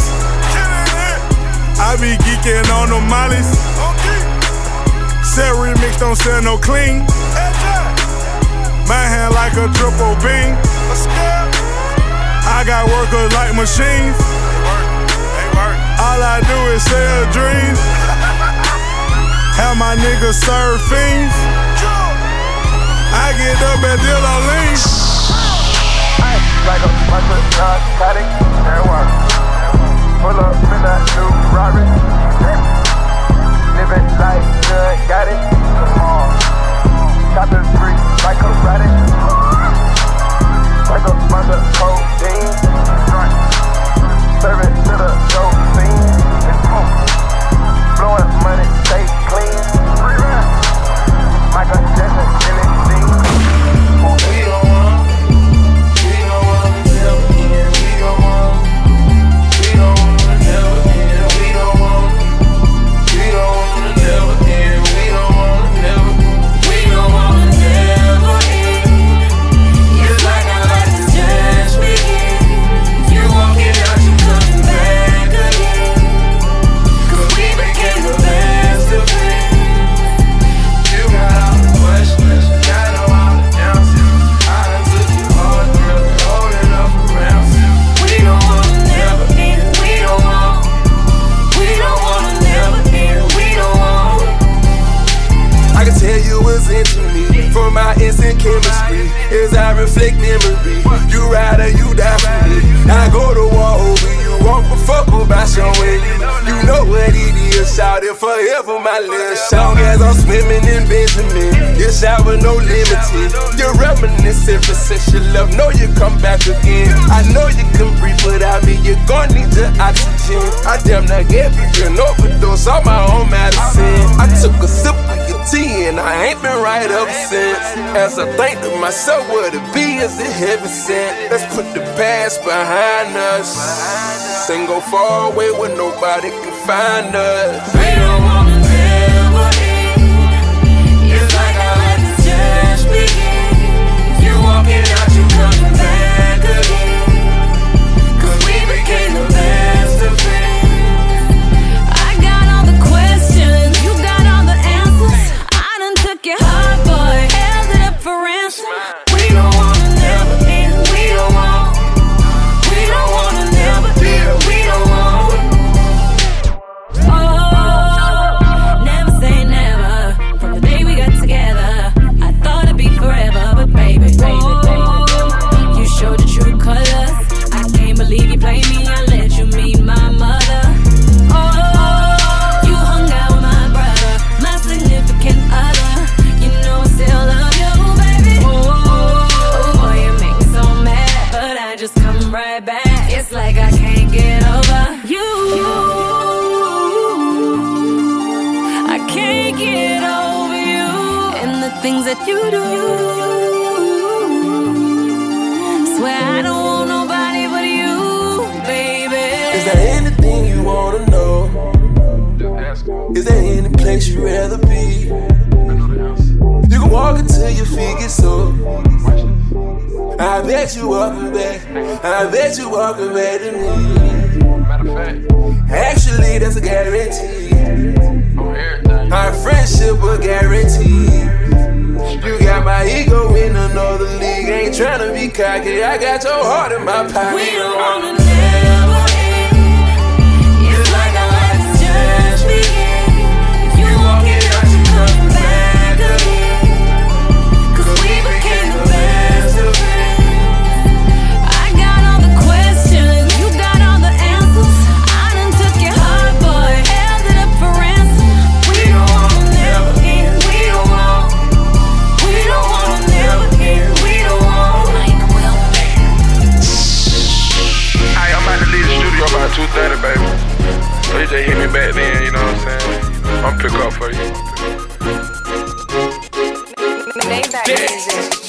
I be geeking on the mollies. Sell remix, don't sell no clean. My hand like a triple beam. I got workers like machines. All I do is sell dreams. Have my niggas serve fiends. I get up and deal on lean. Like a bunch of narcotics, that work. Pull up in that new Rari. Living like good, got it. Chopping free like a karate. Like a bunch of codeine. Serve it to the dope smoke. Blowing money, stay clean. Michael Jackson, Jean. We don't want, As I reflect memory, what it is, shout it forever, my little song. As I'm swimming in Benjamin, your shower no limited. You're reminiscent for sexual love, know you come back again. I know you can breathe without me, you're gonna need your oxygen. I damn near gave you an overdose on my own medicine. I took a sip of your tea and I ain't been right ever since. As I think to myself, what it be is it heaven sent? Let's put the past behind us. Then go far away where nobody can find us. Until your feet get. I bet you walking back. I bet you walking back to me. Matter of fact, Actually, that's a guarantee. Oh, Our friendship a guarantee. You got my ego in another league. Ain't tryna be cocky. I got your heart in my pocket. We don't wanna I'm pick up for you. Let,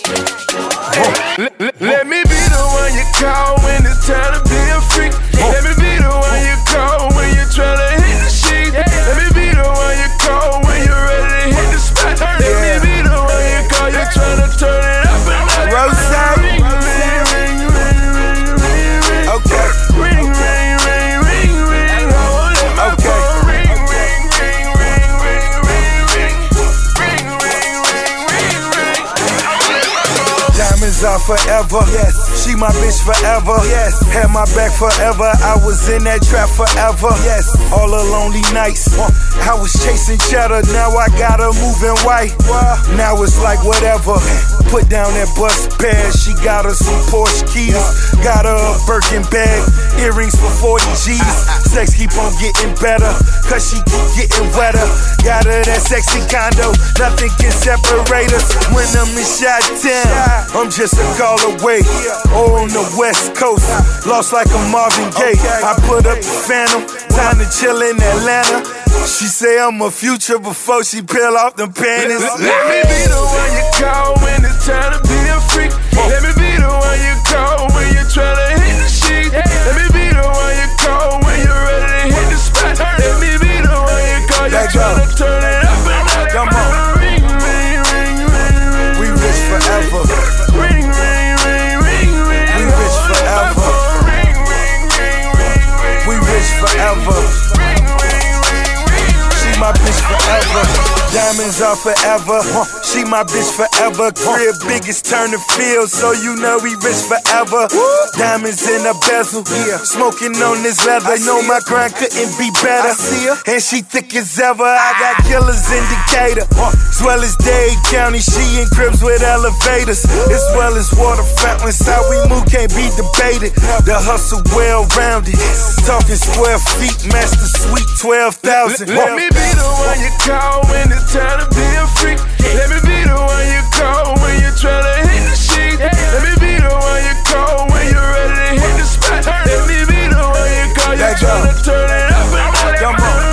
forever. Yes. She my bitch forever. Yes. Had my back forever. I was in that trap forever. Yes. All the lonely nights. I was chasing cheddar. Now I got her moving white. Now it's like whatever. Put down that bus bag. She got her some Porsche keys. Got her a Birkin bag. Earrings for 40 G's. Sex keep on getting better. Cause she keep getting wetter. Got her that sexy condo. Nothing can separate us. When I'm in shot town, I'm just a call away. Or on the west coast. Lost like a Marvin Gaye. I put up the phantom. Time to chill in Atlanta. She say I'm a future before she peel off them panties. Let me be the one you call when it's time to be a freak. Let me be the one you forever. Diamonds are forever. She my bitch forever. Crib biggest turn the field, so you know we rich forever. Diamonds in a bezel. Smoking on this leather. I know my grind couldn't be better. And she thick as ever. I got ah. killers in Decatur. As well as Dade County. She in cribs with elevators. As well as water fountains. How we move can't be debated. The hustle well rounded. Talking square feet. Master Suite 12,000. Let me be the one you call when it's time to be a freak. Let me be the one you call when you're trying to hit the sheet. Let me be the one you call when you're ready to hit the spot. Let me be the one you call, you're trying to turn it up and up.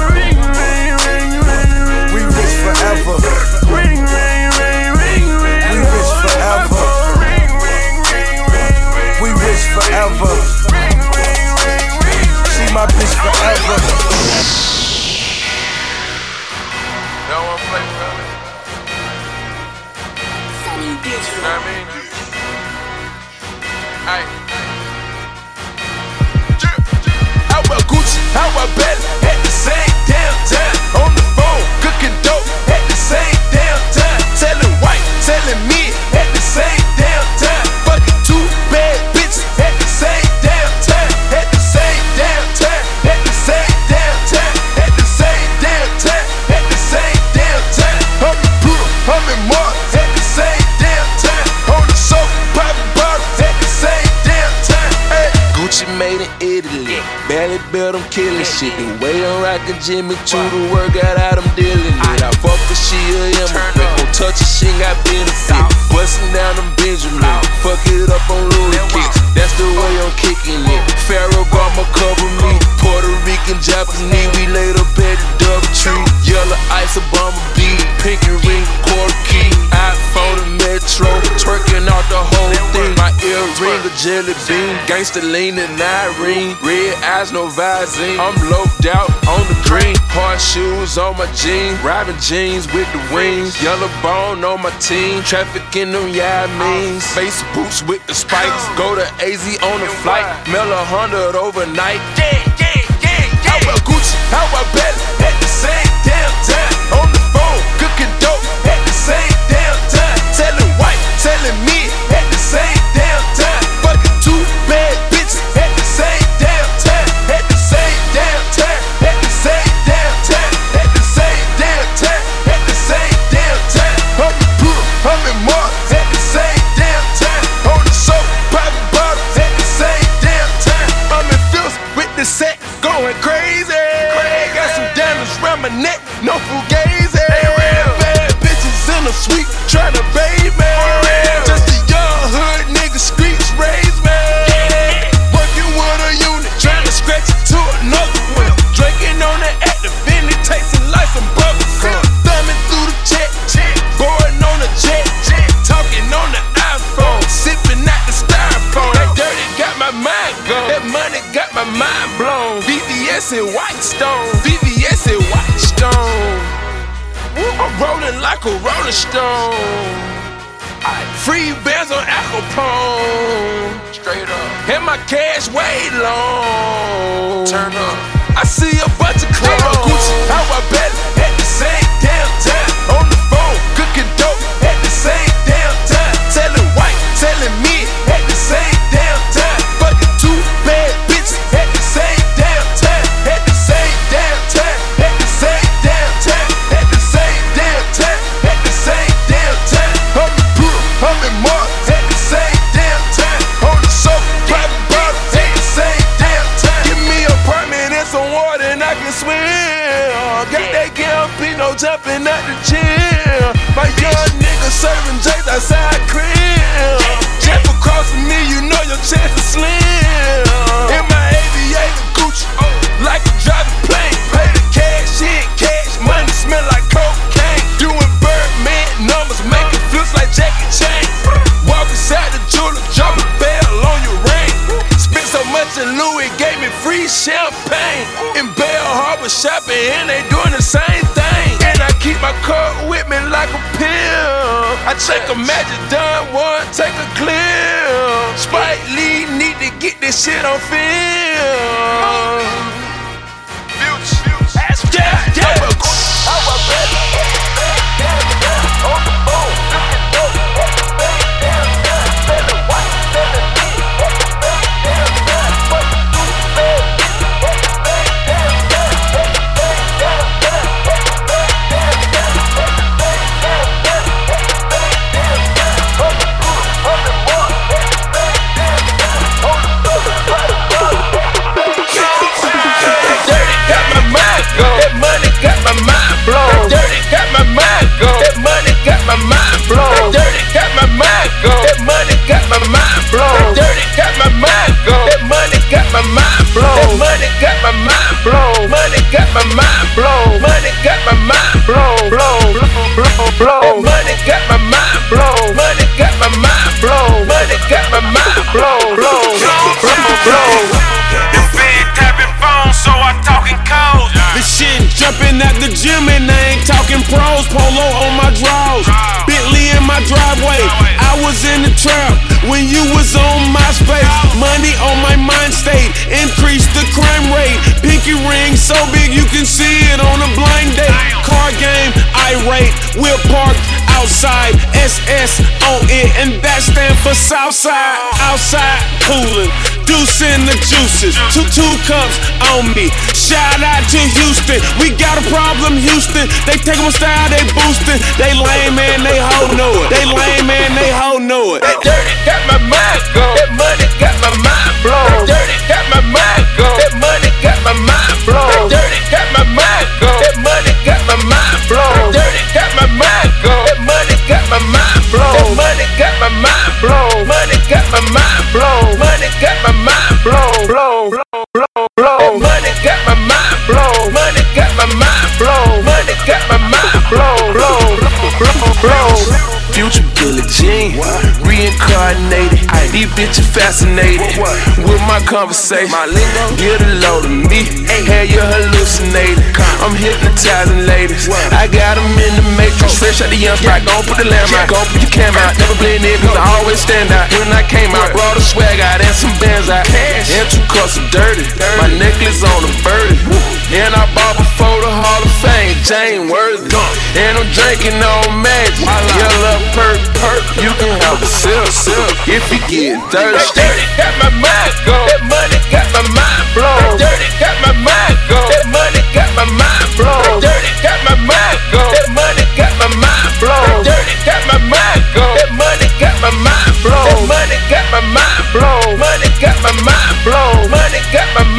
Killing shit. The way I'm rockin' Jimmy to the workout out, I'm dealing it. I fuck with she a immigrant. Don't touch a shit, got benefit. Bustin' down them Benjamin. Fuck it up on Louis kicks. That's the way I'm kicking it. Pharaoh Obama cover me. Puerto Rican, Japanese, we laid up at the double tree. Yellow ice, Obama beat. Pinky ring, quarter key. iPhone and Metro. Twerking out the whole thing. My ear ring, a jelly Gangsta lean and Irene. Red eyes, no visine. I'm loped out on the green. Hard shoes on my jeans. Robin jeans with the wings. Yellow bone on my team. Trafficking them, yeah, I mean. Face boots with the spikes. Go to AZ on the flight. Mail a hundred overnight. Yeah, yeah, yeah, yeah. How about Gucci? How about Bentley? my cash way long. Turn up. I see a bunch of clowns. and they doing the same thing. And I keep my cup with me like a pill. I take a magic done one, take a clear. Spike Lee need to get this shit on film. Yeah, yeah. I'm Money got my mind blown. Money got my mind blown. Money got my mind blown. Blown, blown, blown. Money got my mind blown. Money got my mind blown. Money got my mind blown. Blown, blown, blown. The big tapping phone, so I'm talking cold. The shit jumping at the gym and I ain't talking. Polo on my drawers. Bitly Bentley in my driveway. I was in the trap when you was on MySpace. Money on my mind state. Increase the crime rate. Pinky ring so big you can see it on a blind date. Car game irate. We're parked outside. SS on it, and that stand for Southside. Outside cooling in the juices. Two two cups on me. Shout out to Houston, we got a problem, Houston. They take my style, they boosting. They lame man, they hoe know it. They lame man, they hoe know it. That dirty got my mind go. That money got my mind blown. That dirty got my mind go. That money got my mind blown. That dirty got my mind go. That money got my mind blown. That dirty got my mind go. That money got my mind blown. That money got my mind blown. Money got my mind reincarnated. These bitches fascinated with my conversation. Get a load of me, have you hallucinating? I'm hypnotizing ladies. I got them in the matrix. Fresh out the young spot, gon' put the lamb out. Gon' put your cam out. Never blend in, cause I always stand out. When I came out, brought a swag out and some bands out. And two cups of dirty. My necklace on a birdie. And I bought before the Hall of Fame, Jane Worthy. And I'm drinking on magic. Yellow perk, perk. You can have a sip, sip. If you get That thirsty. dirty got my mind go. That money got my mind blown. That dirty got my mind go. That money got my mind blown. That dirty got my mind go. That money got my mind blown. That dirty got my mind go. That money got my mind blown. That money got my mind blown. Money got my mind blown. Money got my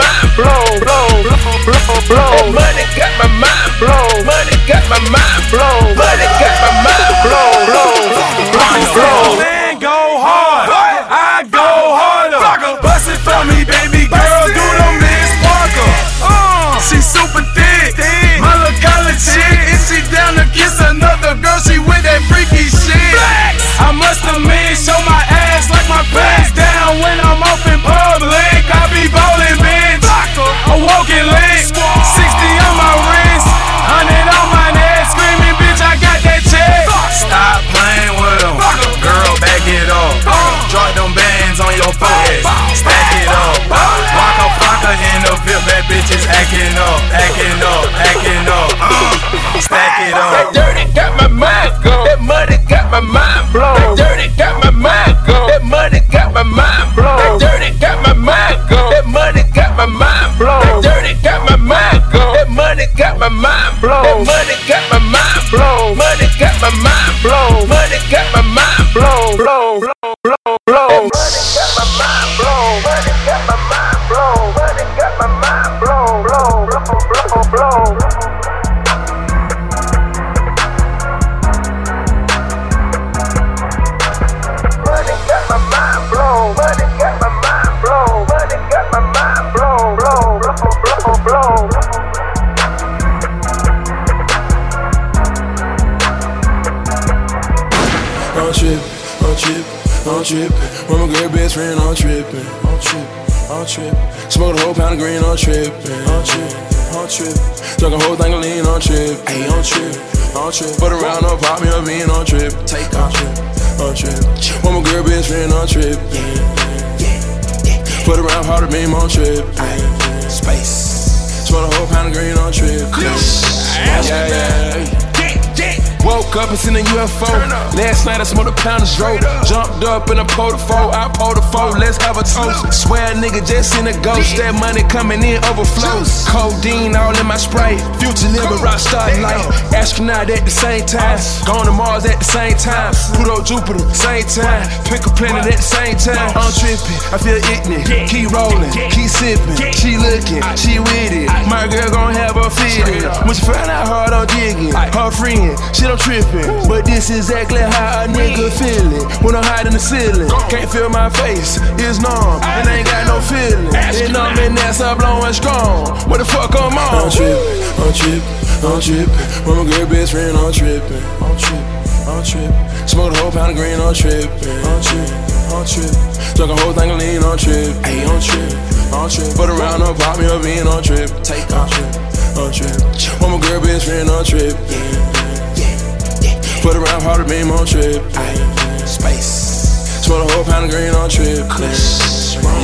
trippin', I'm. Put around, up, pop me a bean, I'm trippin', take off, I'm trippin'. With my girl best friend, I'm trippin'. Put around, hard to beam, I'm trippin'. Space. Smoke a whole pound of green, I'm trippin'. Yeah, yeah, yeah. Woke up and seen a UFO. Last night I smoked a pound of dro. Jumped up in a four. I pulled a four. Let's have a toast. Swear a nigga just seen a ghost. That money coming in overflows. Codeine all in my sprite. Future living rock star life. Astronaut at the same time. Going to Mars at the same time. Pluto, Jupiter, same time. Pick a planet at the same time. I'm tripping. I feel ignorant. Keep rolling. Keep sipping. She looking. She with it. My girl gon' have her feeling. When she find out hard I'm digging. Her friend. Shit, I'm tripping. But this exactly how a nigga feeling. When I'm hiding the ceiling. Can't feel my face. It's numb. And I ain't got no feeling. And I'm in that I'm blowing strong. What the fuck I'm on? I'm tripping. I'm tripping. I'm tripping. When my girl best friend, I'm tripping. I'm tripping. I'm tripping. Smoke a whole pound of green, I'm tripping. I'm tripping. I'm tripping. Drunk a whole thing of lean, I'm tripping. Ayy, I'm tripping. I'm tripping. Put around, up, pop me a bean, I'm tripping. Take off. I'm tripping. When my girl best friend, I'm tripping. Put around powder beam on trip. Space. Smoke a whole pound of green on trip.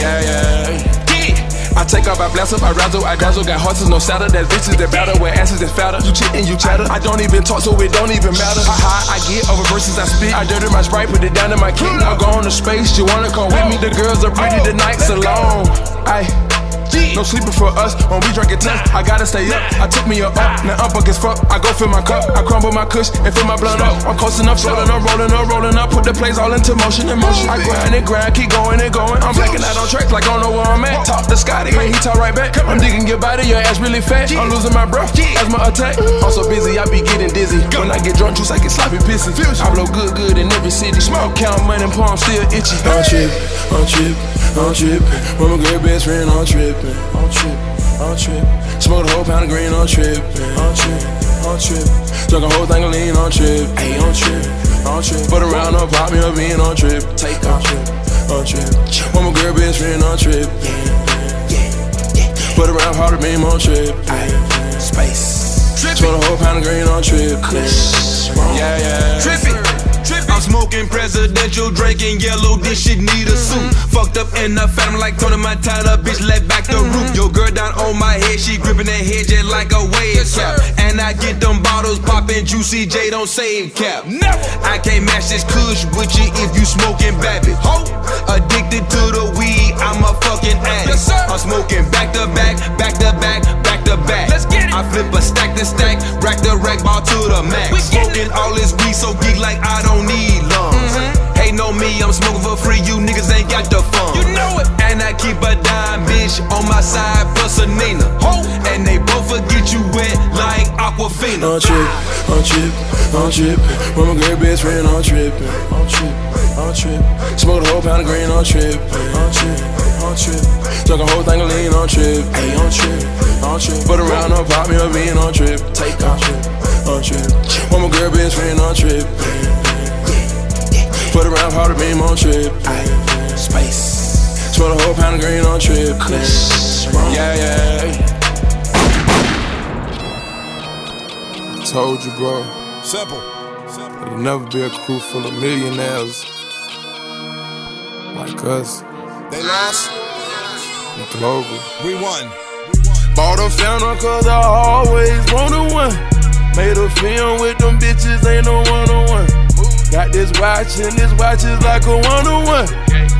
Yeah, yeah. I take off, I blast up, I razzle, I dazzle. Got horses, no saddle. That's bitches that battle with asses that fatter. You chick and you chatter. I don't even talk, so it don't even matter. How high I get over verses I spit. I dirty my sprite, put it down in my key. I go on to space, you wanna come with me? The girls are pretty, the nights are long. I no sleeping for us when we drink it tough. I gotta stay up. I took me a up, now up against fuck. I go fill my cup, I crumble my kush and fill my blunt up. I'm coasting up, rolling up, rolling up, rolling up. Put the plays all into motion and motion. I grind and grind, keep going and going. I'm blacking out on tracks like I don't know where I'm at. Talk to Scotty, and he talk right back. I'm digging your body, your ass really fat. I'm losing my breath as my attack. I'm so busy, I be getting dizzy. When I get drunk, juice, I get sloppy pissy. I blow good, good in every city. Smoke, count money, palm still itchy. I'm trip, I'm trip, I'm tripping. When my girl best friend, I'm tripping. I'm tripping on trip. Smoke a whole pound of green on trip. On trip, on trip. Drunk a whole thing of lean on trip. Hey, on trip, on trip. Put around up, pop me a bean on trip. Take on trip, on trip. One my girl best friend on trip. Yeah, yeah, yeah. Put around powder beam on trip. Ay, space. Smoke a whole pound of green on trip. Yeah, yeah. Trippy. I'm smoking presidential, drinking yellow, this shit need a suit. Fucked up in the phantom like Tony Montana, bitch, let back the roof. Yo, girl down on my head, she gripping that head just like a wave cap. And I get them bottles popping, Juicy J don't save cap. I can't match this kush with you if you smoking Babbitt. Addicted to the weed, I'm a fucking addict. I'm smoking back to back, back to back, back to back. Let's get it. I flip a stack to stack, rack the rack ball to the max. Smoking all this weed so geek like I don't need lungs. Mm-hmm. Hey, know me, I'm smoking for free. You niggas ain't got the fun. You know it. And I keep a dime bitch on my side, plus a Nina. And they both forget you wet like Aquafina. On trip, on trip, on trip. When my girl best friend on trip, on trip, on trip. Smoke a whole pound of green on trip, on trip, on trip. Drunk a whole thing of lean on trip, hey, on trip, on trip. Put around up, pop me a bean on trip, take on trip, on trip. When my girl best friend on trip, Put around powder beam on trip. Ay, space. Smoke a whole pound of green on trip. Yeah, yeah. I told you, bro. Simple. It'll never be a crew full of millionaires like us. They lost. We global. We won. Bought a fountain cause I always wanted one. Made a film with them bitches, ain't no one on one. Got this watch and this watch is like a one on one.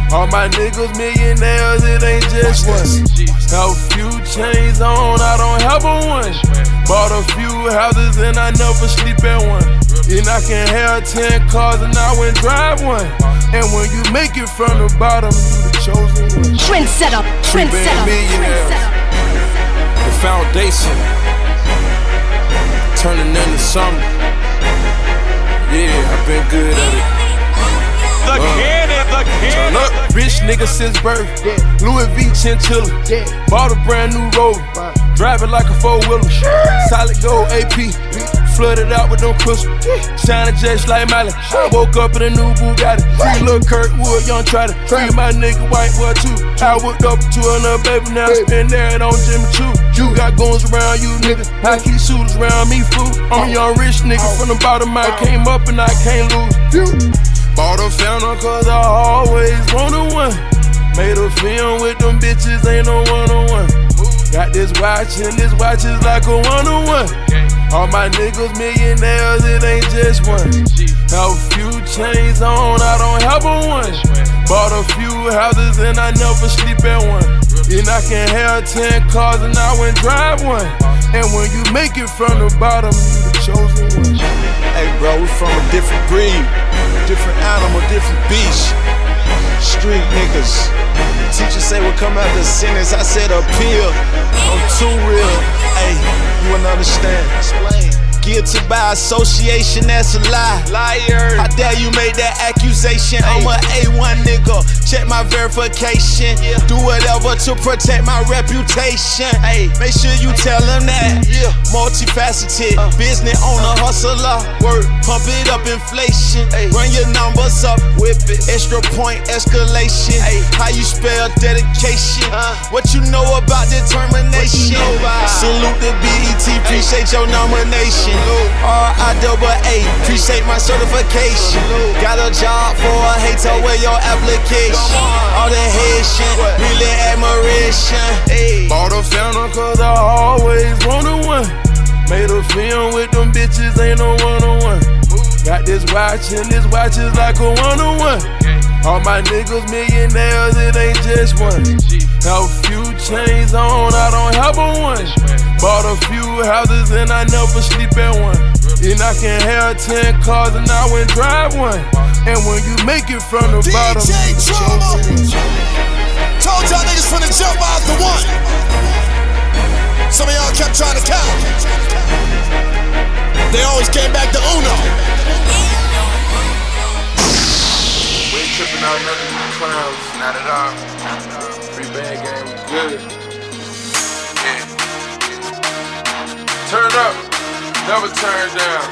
All my niggas millionaires, it ain't just one. Have a few chains on, I don't have a one. Bought a few houses and I never sleep at one. And I can have ten cars and I went drive one. And when you make it from the bottom, you the chosen one. Trendsetter, trendsetter, millionaire. The foundation turning into something. Yeah, I've been good at it. The cannon, Turn up. Rich nigga since birth. Louis V chinchilla. Bought a brand new road. Drive it like a four wheeler. Solid gold AP. Flooded out with them crystals. Shining just like Miley. I woke up in a new Bugatti. Free little Kirkwood, young Trotter. Free my nigga white boy too. I whipped up to another baby now. I Spin there on Jimmy Choo. You got guns around you, nigga. I keep shooters around me, fool. I'm a young rich nigga from the bottom. I came up and I can't lose. Bought a fountain cause I always wanted one. Made a film with them bitches, ain't no one on one. Got this watch and this watch is like a one on one. All my niggas millionaires, it ain't just one. Have few chains on, I don't have a one. Bought a few houses and I never sleep at one. And I can have ten cars and I went drive one. And when you make it from the bottom, you the chosen one. Hey, bro, we from a different breed, different animal, different beast. Street niggas. Teacher say what come out the sentence. I said appeal. I'm too real. Hey, you wouldn't understand. Guilty by association, that's a lie. Liar. How dare you make that accusation? I'm a A1 nigga. Check my verification. Do whatever to protect my reputation. Hey, make sure you tell them that. Yeah. Multifaceted, uh. business owner, uh. hustler. Work, pump it up, inflation. Run your numbers up, whip it. Extra point escalation. How you spell dedication? Uh. What you know about determination? You know about? Salute the BET, appreciate your nomination. Station. R I double A, appreciate my certification. Got a job for a hater with your application. All the head shit, really admiration. Bought a fountain cause I always wanted one. Made a film with them bitches, ain't no one on one. Got this watch and this watch is like a one on one. All my niggas millionaires, it ain't just one. Have a few chains on, I don't have a one. Bought a few houses and I never sleep at one. And I can have ten cars and I went drive one. And when you make it from the bottom, Told y'all niggas from the jump off the one. Some of y'all kept trying to count. They always came back to Uno. We ain't tripping out none of clowns. Not at all. Band game, we good. Turn up, never turn down.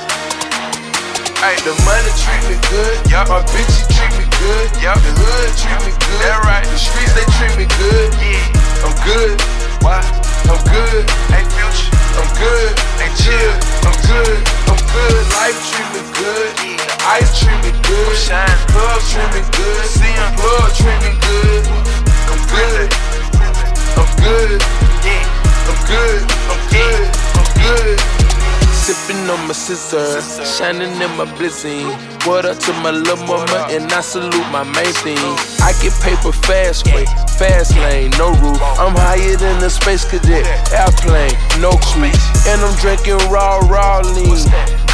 Hey, the money treat me good. Yup. My bitches treat me good. Yup. The hood treat me good. That right. The streets they treat me good. Yeah. I'm good. Why? I'm good. Hey, future. I'm good. Hey, chill. I'm good. I'm good. Life treat me good. Yeah. Ice treat me good. Shine. Club treat me good. See. Plug treat me good. I'm good. I'm good. Yeah. I'm good. I'm good. I'm good. Sipping on my scissor, shining in my blizzing. What up to my little mama, and I salute my main thing. I get paper fast way, fast lane, no roof. I'm higher than a space cadet, airplane, no crew. And I'm drinking raw, raw lean,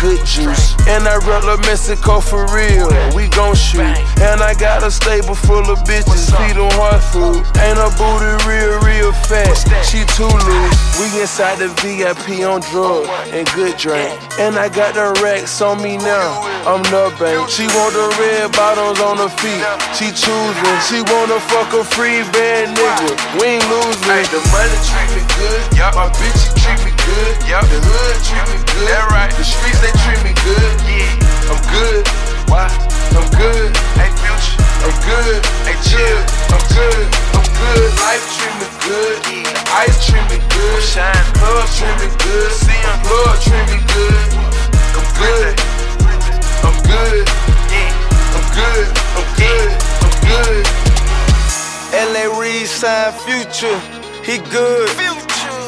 good juice. And I rep Mexico for real, we gon' shoot. And I got a stable full of bitches, feed them hard food. Ain't a booty real, real fat, she too loose. We inside the VIP on drugs and good drink. And I got the racks on me now, I'm the bank. She want the red bottoms on her feet, she choosing. She wanna fuck a free band nigga, we ain't losing. Hey, the money treat me good, my bitches treat me good, the hood treat me good, that right. The streets they treat me good, yeah. I'm good, why? I'm good, hey future, I'm good, hey chill, I'm good, I'm good. Life treat me good, yeah. Ice treat me good, shine, club treat me good, see him, plug treat me good. I'm good, I'm good, yeah. I'm good, I'm good, I'm good. LA Reid sign Future, he good.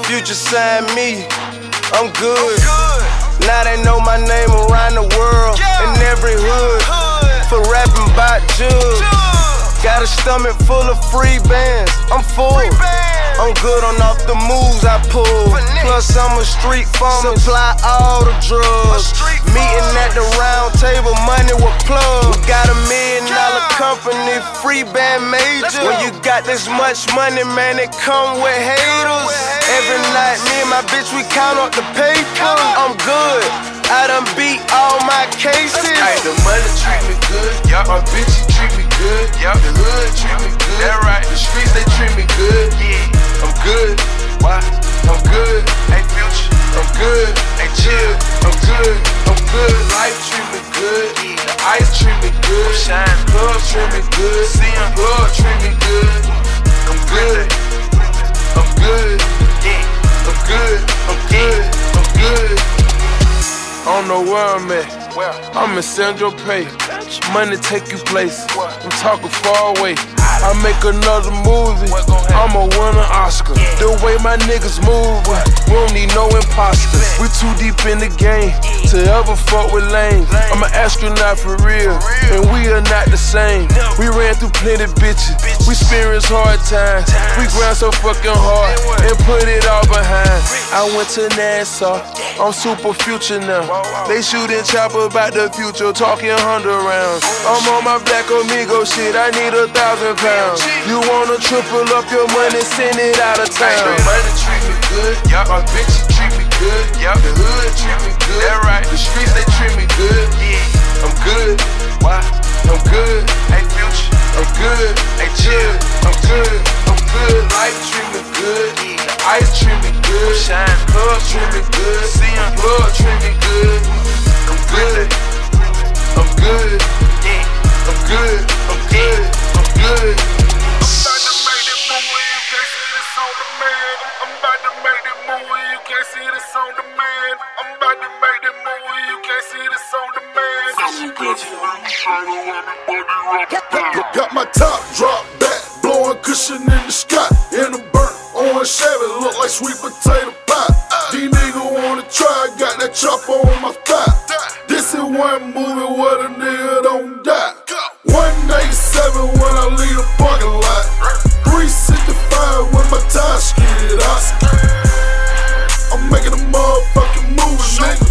Future sign me, I'm good. Now they know my name around the world in every hood. For rapping about jugs. Got a stomach full of free bands, I'm full. I'm good on off the moves I pull. Plus I'm a street farmer, supply all the drugs. Meeting at the round table, money with company, free band major. When you got this much money, man, it come with haters. Every night, me and my bitch, we count up the paper. I'm good. I done beat all my cases. Hey, the money treat me good. Yup. My bitches treat me good. Yup. The hood treat me good. That right. The streets they treat me good. Yeah. I'm good. Why? I'm good. Hey, future. I'm good. Hey, chill. I'm good. I'm good. Life treat me good. The ice treat me good. Club treat me good. Plug treat me good. I'm good. I'm good. I'm good. I'm good. I'm good. I don't know where I'm at. I'm in Saint-Tropez. Money take you places. I'm talking far away. I make another movie. I'ma win an Oscar. The way my niggas move, we don't need no imposters. We too deep in the game to ever fuck with lanes. I'm an astronaut for real, and we are not the same. We ran through plenty bitches. We experienced hard times. We grind so fucking hard and put it all behind. I went to Nassau. I'm super future now. They shooting chopper about the future, talking hundred rounds. I'm on my black amigo shit. I need a thousand pounds. You wanna triple up your money, send it out of town. The money treat me good. Yup. My bitches treat me good. Yup. The hood treat me good. That right. The streets they treat me good. Yeah. I'm good. Why? I'm good. Hey future. I'm good. Hey chill. I'm good. I'm good. Life treat me good. The ice treat me good. Shine. Club treat me good. See him. Plug treat me good. I'm good. I'm good. I'm good. I'm good. I'm good. I'm about to make this movie. You can't see this on demand. I'm about to make this movie. You can't see this on demand. I'm about to make this movie. You can't see this on demand. Got my top drop back, blowing cushion in the sky in the burnt orange Chevy, look like sweet potato pie. These niggas wanna try, got that chopper on my thigh. This is one movie where the nigga don't die. 187 when I leave the parking lot. 365 when my tires skid out. I'm making a motherfucking movie, nigga.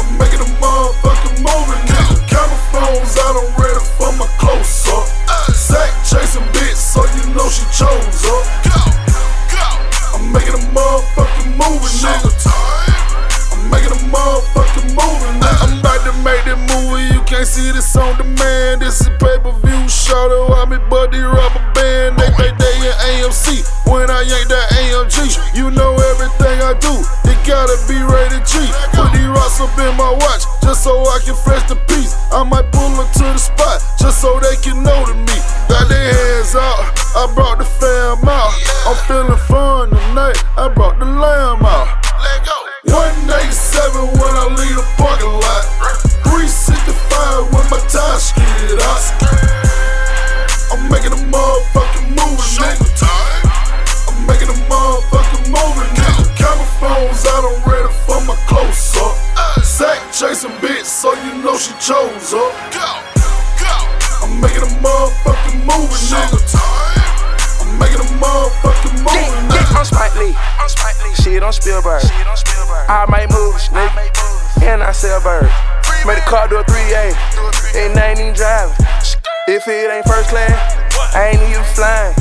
I'm making a motherfucking movie, nigga. Camera phones out, I'm ready for my close up. Sack chasing bitch, so you know she chose up. A nigga. I'm making a motherfucking movie, nigga. I'm about to make that movie, you can't see this on demand. This is pay per view, shout out, I'm me buddy rubber band. They pay day in AMC when I yank that AMG. You know everything I do, it gotta be rated G. Put these rocks up in my watch, just so I can fresh the piece. I might pull them to the spot, just so they can know to me. Got their hands out, I brought the fam out. I'm feeling fun tonight, I brought the lamb out. 187 when I leave the parking lot. 365 when my tires skid out. I'm making a motherfucking movie, nigga. I'm making a motherfucking movie, nigga. Camera phones out, I'm ready for my close up. Sack chasing bitch, so you know she chose up. I'm making a motherfucking movie, nigga. I'm making a motherfucking movie, nigga. I'm Spike Lee. Shit on Spielberg. I make movies, nigga. And I sell birds. Made the car do a 3A. And I ain't even driving. If it ain't first class, I ain't even flying.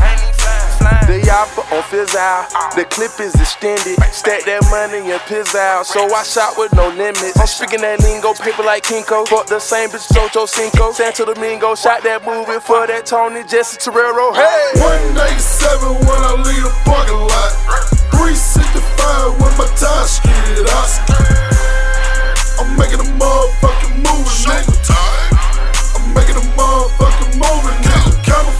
The yapper on fizz out. The clip is extended. Stack that money and piss out. So I shot with no limits. I'm speaking that lingo, paper like Kinko. Fuck the same bitch, Jojo Cinco. Santo Domingo, shot that movie for that Tony Jessy Terrero. Hey! 187 when I leave the parking lot. 365 when my tires skid out. I'm making a motherfucking movie, nigga. I'm making a motherfucking movie, nigga. Camera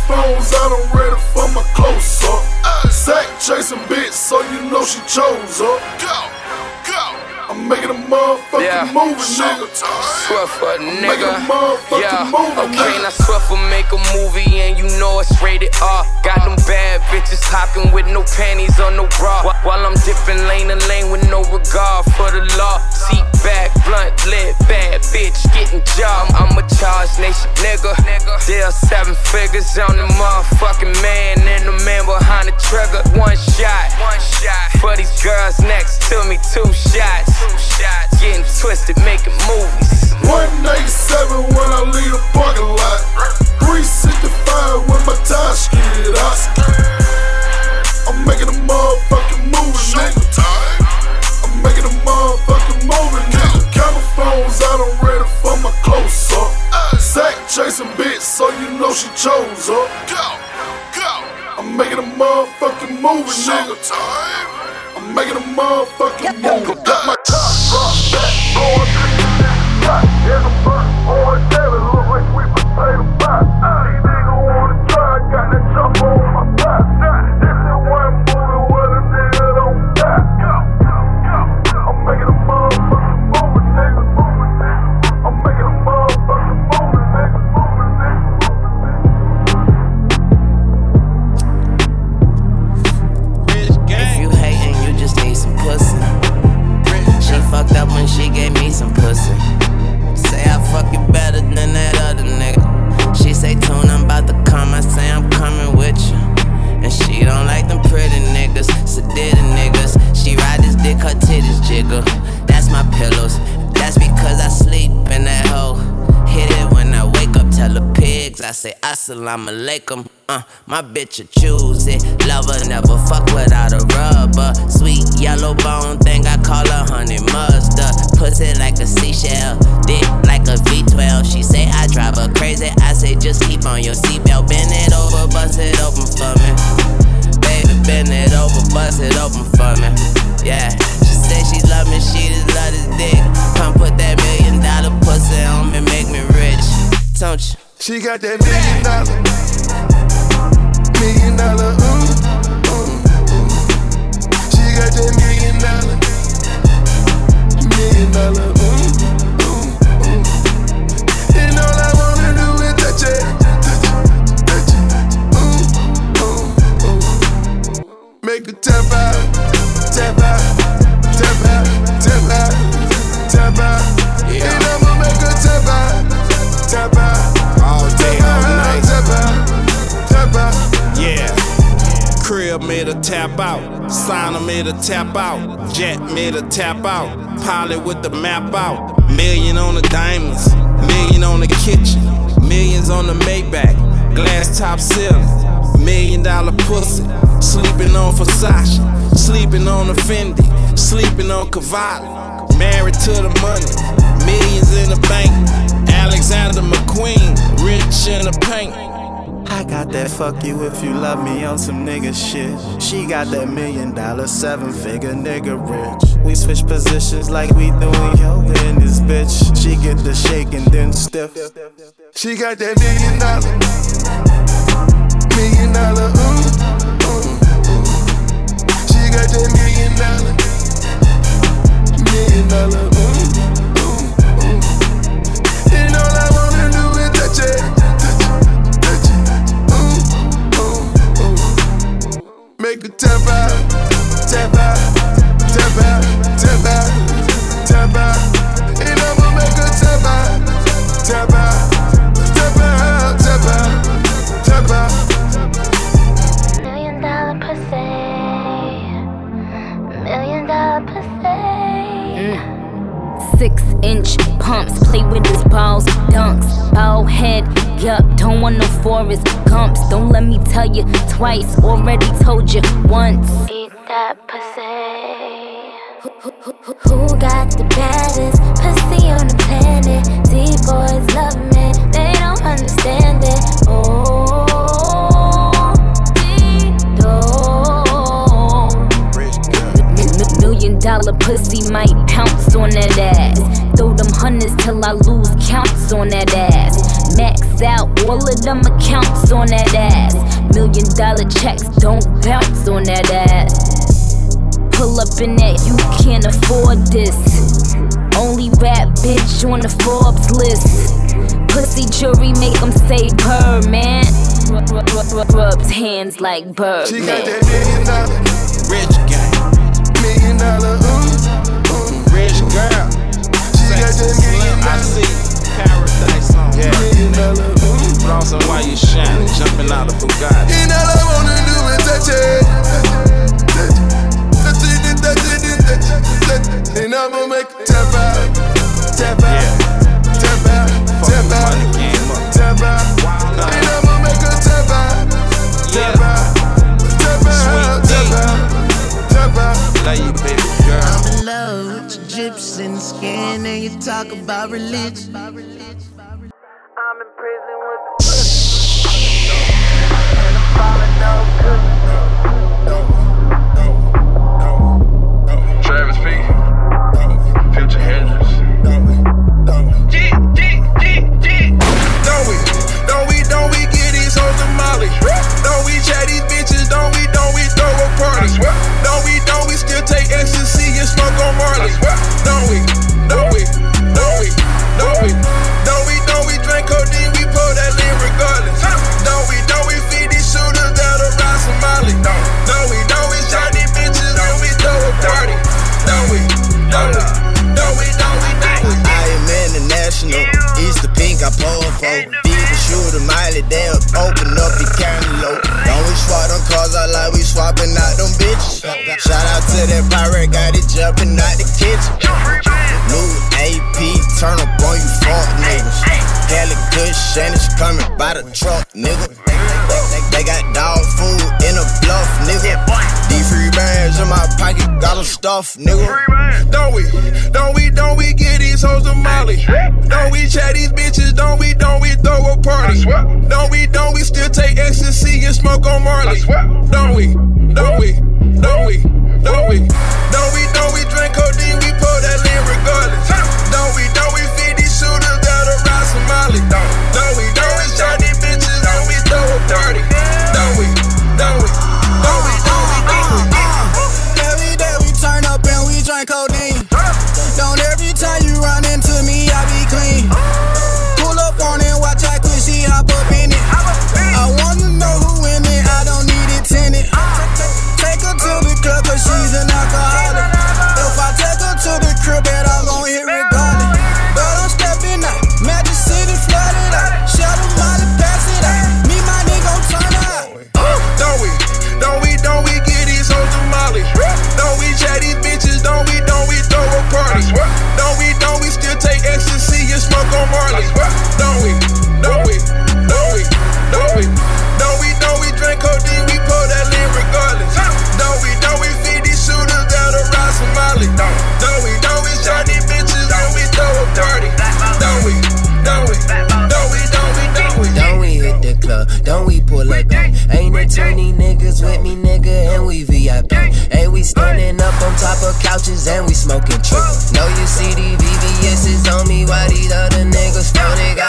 phones out, I'm ready for my close up. Sack chasing bitch, so you know she chose up. I'm making a motherfucking Yeah. movie, nigga. Swear for a making nigga. a motherfucking Yeah, movie, okay, nigga. now swear for make a movie and you know it's rated R. Got them bad bitches hopping with no panties or no bra. Wh- While I'm dipping lane to lane with no regard for the law. Seat back, blunt lit, bad bitch getting job. I'm a charge nation nigga. Deal seven figures on the motherfucking man and the man behind the trigger. One shot, one shot for these girls next to me. Two shots, two shots. Getting twisted, making movies. 187 when I leave the parking lot. 365 when my tires skid out. I'm making a motherfucking movie, nigga. I'm making a motherfucking movie, nigga. Camera phones out, I'm ready for my close up. Sack chasing bitch, so you know she chose up. I'm making a motherfucking movie, nigga. I'm making a motherfucking movie. Got my top drop back, blowing in the say, Assalamu alaikum. Uh, my bitch a choose it. Lover never fuck without a rubber. Sweet yellow bone thing, I call her honey mustard. Pussy like a seashell, dick like a V12. She say I drive her crazy. I say just keep on your seatbelt. Bend it over, bust it open for me. Baby, bend it over, bust it open for me. Yeah, she say she love me, she just love this dick. Come put that million dollar pussy on me, make me rich. Don't you? She got that million dollar, million dollar, ooh, ooh, ooh. She got that million dollar, million dollar, ooh, ooh, ooh. And all I wanna do is touch it, touch it, touch it, ooh, ooh, ooh. Make a tap out, tap out, tap out. Signer made a tap out. Jet made a tap out. Pilot with the map out. Million on the diamonds. Million on the kitchen. Millions on the Maybach. Glass top ceiling. Million dollar pussy. Sleeping on Versace. Sleeping on a Fendi. Sleeping on Cavalli. Married to the money. Millions in the bank. Alexander McQueen. Rich in the paint. Got that fuck you if you love me on some nigga shit. She got that million dollar, seven figure nigga rich. We switch positions like we doing yoga in this bitch. She get the shake and then stiff. She got that million dollar, million dollar, ooh, ooh, ooh. She got that million dollar, million dollar, ooh, ooh. Make her tap out, tap out, tap out, tap out, tap out. And I'ma make her tap out, tap out. Tap out, tap out, tap out. Million dollar pussy. Million dollar pussy. Six inch pumps, play with his balls, dunks, ball head, yup, don't want no forest Gumps. Don't let me tell you twice, already told you once. Eat that pussy. Who, who, who, got the baddest pussy on the planet? These boys love me, dollar pussy might pounce on that ass. Throw them hundreds till I lose counts on that ass. Max out all of them accounts on that ass. Million dollar checks don't bounce on that ass. Pull up in that, you can't afford this. Only rap bitch on the Forbes list. Pussy jury make them say purr, man. Rub, rub, rub, rub, rubs hands like bird, She got that million dollar, Rich gang. Million dollar, ooh, ooh. Rich girl. She got that million I dollar, see paradise on yeah. million dollar, ooh. Also while you shining, jumping out of Bugatti. And all I wanna do is touch it, touch it, touch it, touch it, touch it, it. And I'ma make her tap out, tap out, gyps and skin, you talk about religion. Travis P. Future Hendrix. Don't we, don't we, don't we get these hoes to Molly? Don't we chat these bitches? Don't we, don't we throw a party? Don't we, don't we still take ecstasy and smoke on Marley? Don't we, kitchen. New AP, turn up on you fuck niggas. Cali and it's coming by the truck, nigga. They got dog food in a bluff, nigga. These free bands in my pocket, got them stuffed, nigga. Don't we, don't we, don't we get these hoes to Molly? Don't we chat these bitches? Don't we, don't we throw a party? Don't we, don't we still take ecstasy and smoke on Marley? Don't we, don't we, don't we, don't we, don't we, don't we drink codeine? top of couches and we smoking true. Know you see the VVS's on me, why these other niggas phone it?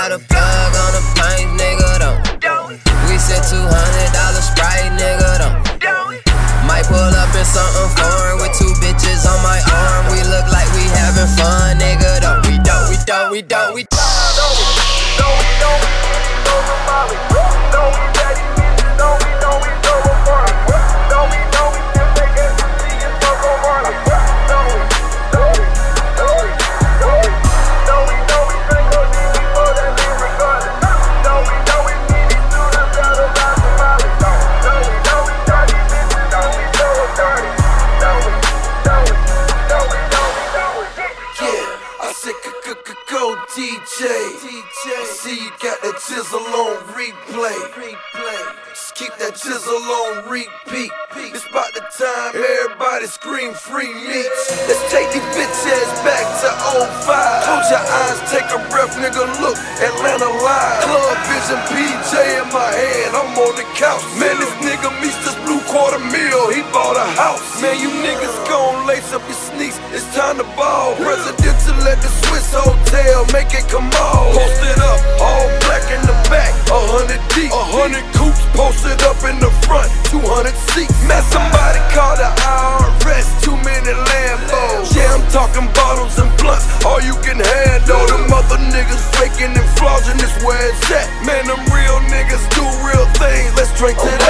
100 seats. Man, somebody call the IRS, too many Lambos. Yeah, I'm talking bottles and blunts, all you can handle. Them other niggas faking and flogging, this where it's at. Man, them real niggas do real things, let's drink to that.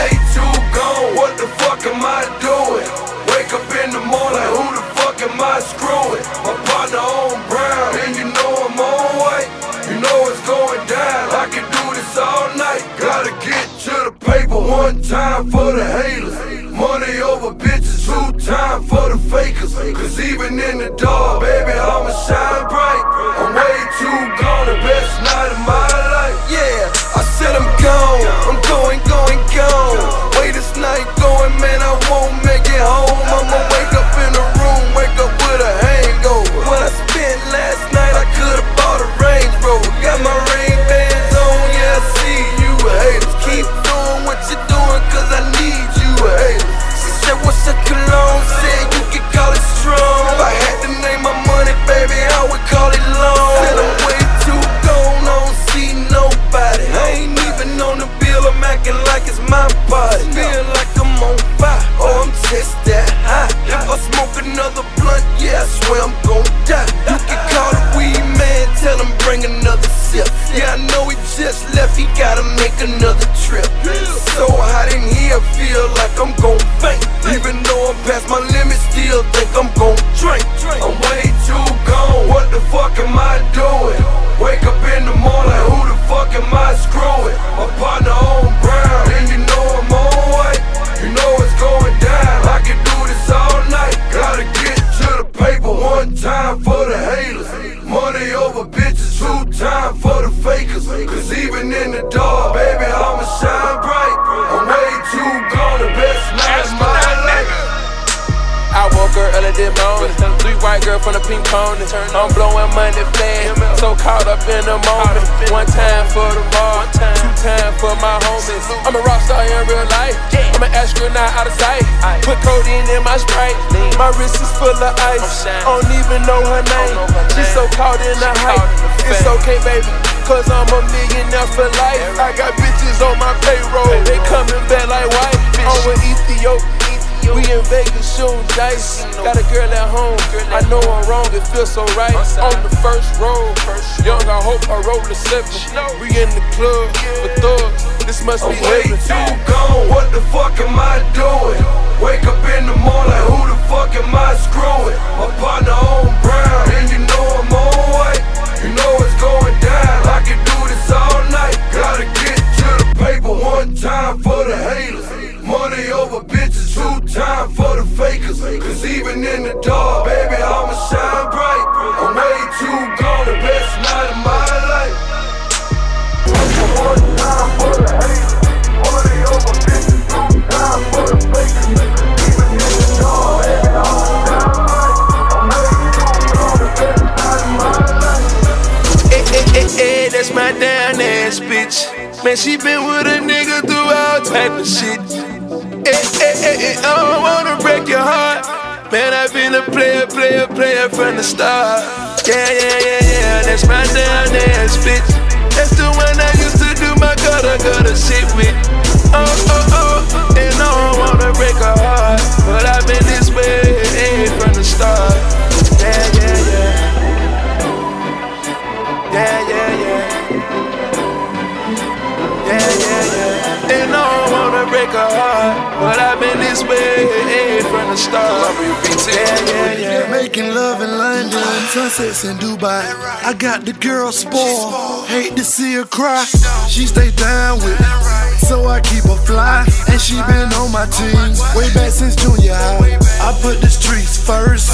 wrist is full of ice. Don't even know her name. She's so caught in the hype. It's okay, baby, cause I'm a millionaire for life. I got bitches on my payroll. They coming back like white. I'm with Ethiopia. We in Vegas shooting dice. Got a girl at home. I know I'm wrong, it feels so right. On the first row, young, I hope I roll the seven. We in the club for thugs. This must be heaven. Way too gone. What the fuck am I doing? Wake up in the morning, who the fuck am I screwing? My partner on brown, and you know I'm on white. You know it's going down, I can do this all night. Gotta get to the paper one time for the haters. Money over bitches, two time for the fakers. Cause even in the dark, baby, I'ma shine bright. I'm Man, she been with a nigga through all type of shit. Eh, eh, eh, eh, I don't wanna break your heart. Man, I've been a player, player, player from the start. Yeah, yeah, yeah, yeah, that's my down ass bitch. That's the one I used to do my gutter, gutter shit with. Oh, oh, oh, and I don't wanna break her heart. But I've been this way from the start. But I've been this way from the start. Yeah, yeah, yeah. Making love in London, sunsets in Dubai. I got the girl spoiled. Hate to see her cry. She stay down with me. So I keep her fly, and she been on my team way back since junior high. I put the streets first.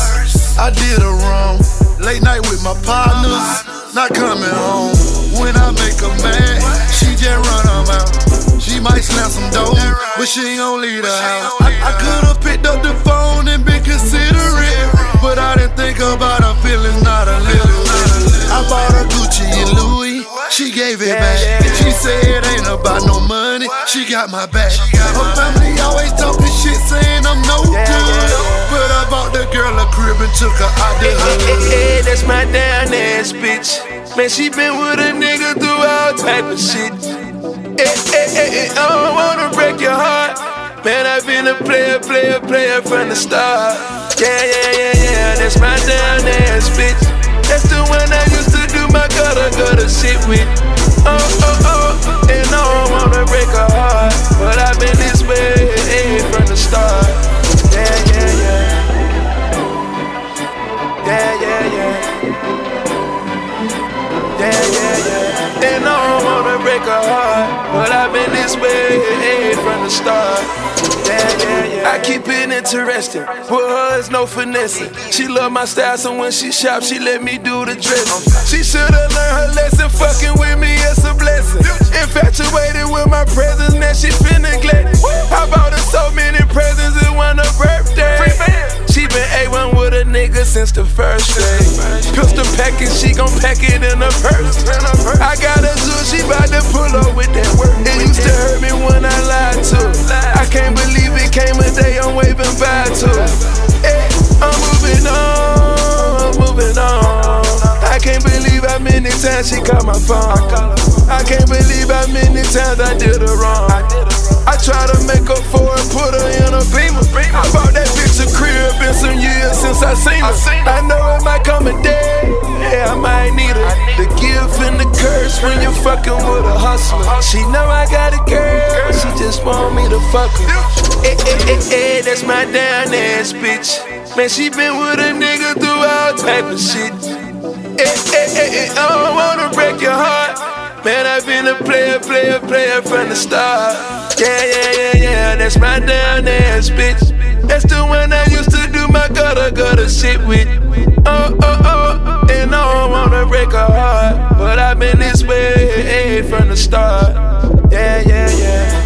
I did her wrong. Late night with my partners, not coming home. When I make her mad, she just run her mouth. She might slam some dough, but she ain't gon' leave the house. I, I could've picked up the phone and been considerate, but I didn't think about her feelings, not a little bit. I bought her Gucci and Louis, she gave it back. She said it ain't about no money, she got my back. Her family always talking shit, saying I'm no good, but I bought the girl a crib and took her out the hood. Hey, that's my down ass bitch. Man, she been with a nigga through all type of shit. Eh, eh, I don't wanna break your heart. Man, I've been a player, player, player from the start. Yeah, yeah, yeah, yeah, that's my down ass bitch. That's the one I used to do my gutter, gutter shit with. Oh, oh, oh, and I don't wanna break her heart. But I've been this way from the start. Yeah, yeah, yeah. Yeah, yeah, yeah. Yeah, yeah, yeah. And I don't wanna break her heart, but I've been this way from the start. Yeah, yeah, yeah. I keep it interesting. With her, it's no finessing. She love my style, so when she shop, she let me do the dressing. She should've learned her lesson. Fucking with me, it's a blessing. Infatuated with my presence, now she feel neglected. I bought her so many presents, it was her birthday. Been A1 with a nigga since the first day. Pistol packing, she gon' pack it in her purse. I got a zoo, she bout to pull up with that work. It used to hurt me when I lied to. I can't believe it came a day I'm waving bye to. Hey, I'm moving on, I'm moving on. I can't believe how many times she called my phone. I can't believe how many times I did her wrong. I try to make up for it, put her in a beamer. I bought that bitch a crib, been some years since I seen her. I know it might come a day, yeah, I might need her. The gift and the curse when you're fucking with a hustler. She know I got a girl, she just want me to fuck her. Eh, eh, eh, eh, that's my down ass bitch. Man, she been with a nigga through all type of shit. Eh, eh, eh, eh, I don't wanna break your heart. Man, I've been a player, player, player from the start. Yeah, yeah, yeah, yeah, that's my down ass bitch. That's the one I used to do my gutter, gutter shit with. Oh, oh, oh, and I don't wanna break her heart. But I've been this way from the start. Yeah, yeah, yeah.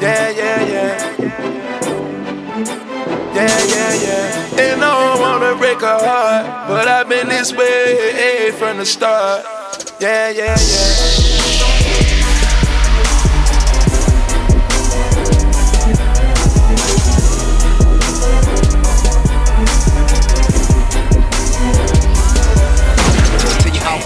Yeah, yeah, yeah. Yeah, yeah, yeah. And I don't wanna break her heart. But I've been this way from the start. Yeah, yeah, yeah.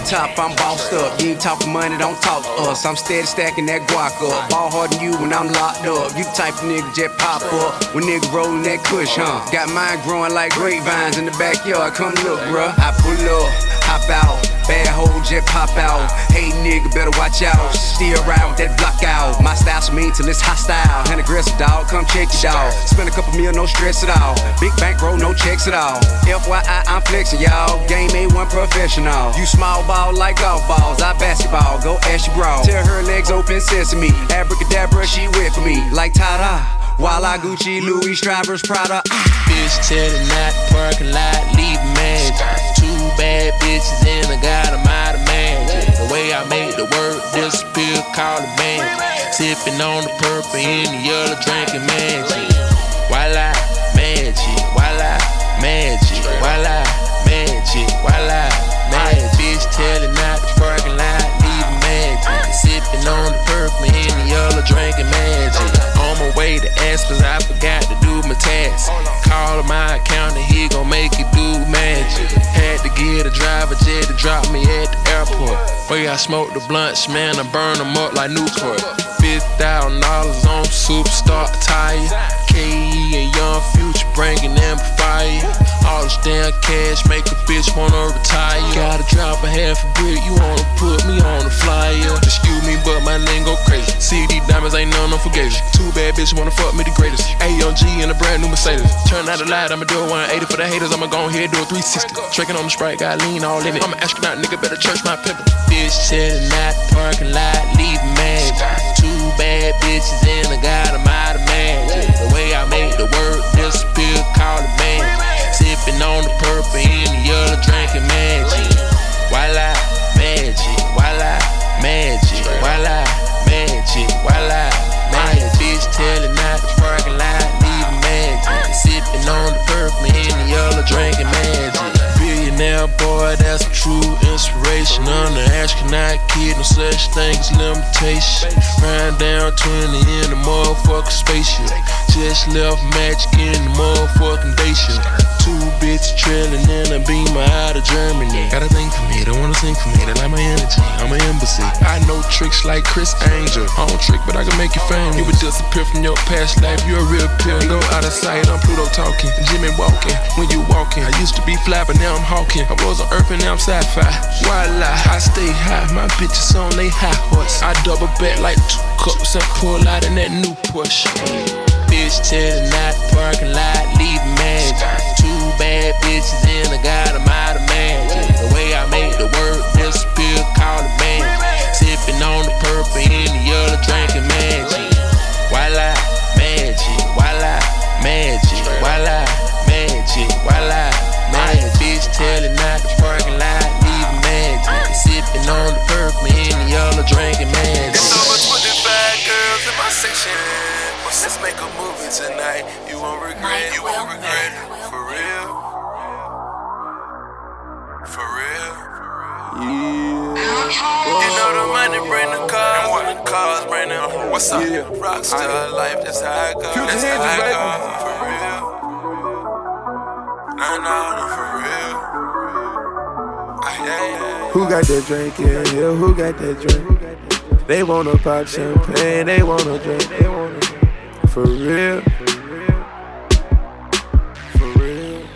Top, I'm bossed up. You ain't talking money, don't talk to us. I'm steady stacking that guac up. Ball harder than you when I'm locked up. You type of nigga just pop up when nigga rolling that kush, huh? Got mine growing like grapevines in the backyard. Come look, bruh. I pull up, hop out. Bad hoe just pop out. Hey nigga, better watch out. Steer around with that block out. My style's mean till it's hostile. And aggressive dog, come check it out. Spend a couple mil, no stress at all. Big bank bankroll, no checks at all. FYI, I'm flexing, y'all. Game A1 professional. You small ball like golf balls. I basketball, go ask your bra. Tell her legs open sesame. Abracadabra, she for me. Like ta-da. While I Gucci, Louis, Strivers, Prada. Ah. Bitch to the night, parking lot, leave magic. Two bad bitches and I got them out of magic. The way I make the word disappear, call it magic. Sipping on the purple and the yellow, drinking magic. While I magic, while I magic, while I magic, while I magic. Bitch telling the night parking lot, leave magic. Sipping on the purple and the yellow, drinking magic. On my way to Aspen's, I forgot to do my task. Call my accountant, he gon' make it do magic. Had to get a driver jet to drop me at the airport. Way I smoke the blunts, man, I burn them up like Newport. Five thousand dollars on superstar attire. KE and Young Future bringing them fire. All this damn cash make a bitch wanna retire. Gotta drop a half a brick, you wanna put me on the flyer. Excuse me, but my name go crazy. See diamonds ain't none of forgave. Two bad bitch wanna fuck me the greatest. AMG in a brand new Mercedes. Turn out the light, I'ma do a 180 for the haters. I'ma go ahead do a 360. Drinking on the sprite, got lean all in it. I'ma an astronaut, nigga, better church my pimple. Bitch chillin' out parking lot, leaving mad. Two bad bitches in a got 'em out of magic. The way I make the word disappear, call it magic. Sipping on the purple in the yellow, drinking magic. Voila, magic. Voila, magic. Voila, magic. Bitch telling out the parking lot, leaving magic. Sipping on the purple in the yellow, drinking magic. Billionaire boy, that's a true inspiration. I'm the astronaut kid, no such thing as limitation. Riding down 20 in the motherfucking spaceship. Just left magic in the motherfucking day. Two bitches trailing in a beamer out of Germany. Got a thing for me, they wanna sing for me, they like my energy. I'm an embassy. I know tricks like Criss Angel. I don't trick, but I can make you famous. You would disappear from your past life, you're a real pill. Go out of sight, I'm Pluto talking. Jimmy walking, when you walking. I used to be fly, but now I'm hawking. I was on Earth and now I'm sci-fi. Voila, I stay high, my bitches on they high horse. I double back like two cups and pull out in that new push. Bitch telling out parking lot, leave magic. Bad bitches in, I got 'em out of magic. The way I make the word disappear, call it magic. Sipping on the purple in the yellow, drinking magic. Voila, magic. Voila, magic. Voila, magic. Voila, magic. Bitch telling out the parking lot, leaving magic. Sipping on the purple in the yellow, drinking tonight. You won't regret. You won't regret. For real. For real. Yeah. You know the money bring the cars, and the cars bring them. What's up? Yeah. Rockstar life, that's how it goes. That's how it goes. For real. Nah, nah, for real. Ah, yeah, yeah. Who got that drink in here? Who got that drink? They wanna pop champagne, they wanna drink. They wanna drink. For real. For real.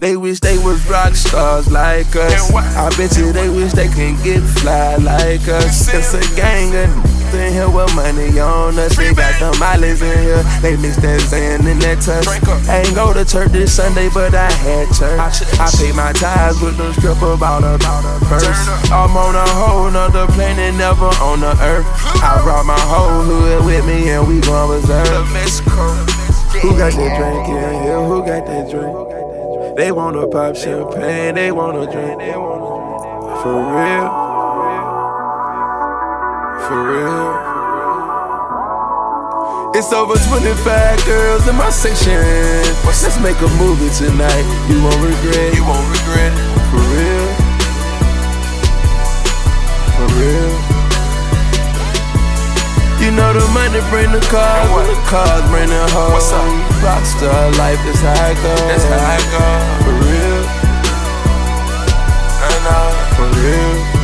They wish they was rock stars like us. I bet you they wish they could get fly like us. It's a gang of in here with money on us. They got the mileage in here. They mix that Xan and that touch. I ain't go to church this Sunday, but I had church. I paid my tithes with the stripper about a purse. I'm on a whole nother planet, never on the earth. I brought my whole hood with me and we gon' reserve. Who got that drink in here? Who got that drink? They wanna pop champagne, they wanna drink. For real. For real. It's over 25 girls in my section. Let's make a movie tonight. You won't regret. You won't regret. For real. For real. You know the money bring the cars, and the cars bring the hoes. What's up? Rockstar life, that's how it goes. That's how it goes. For real. I know. Uh, for real.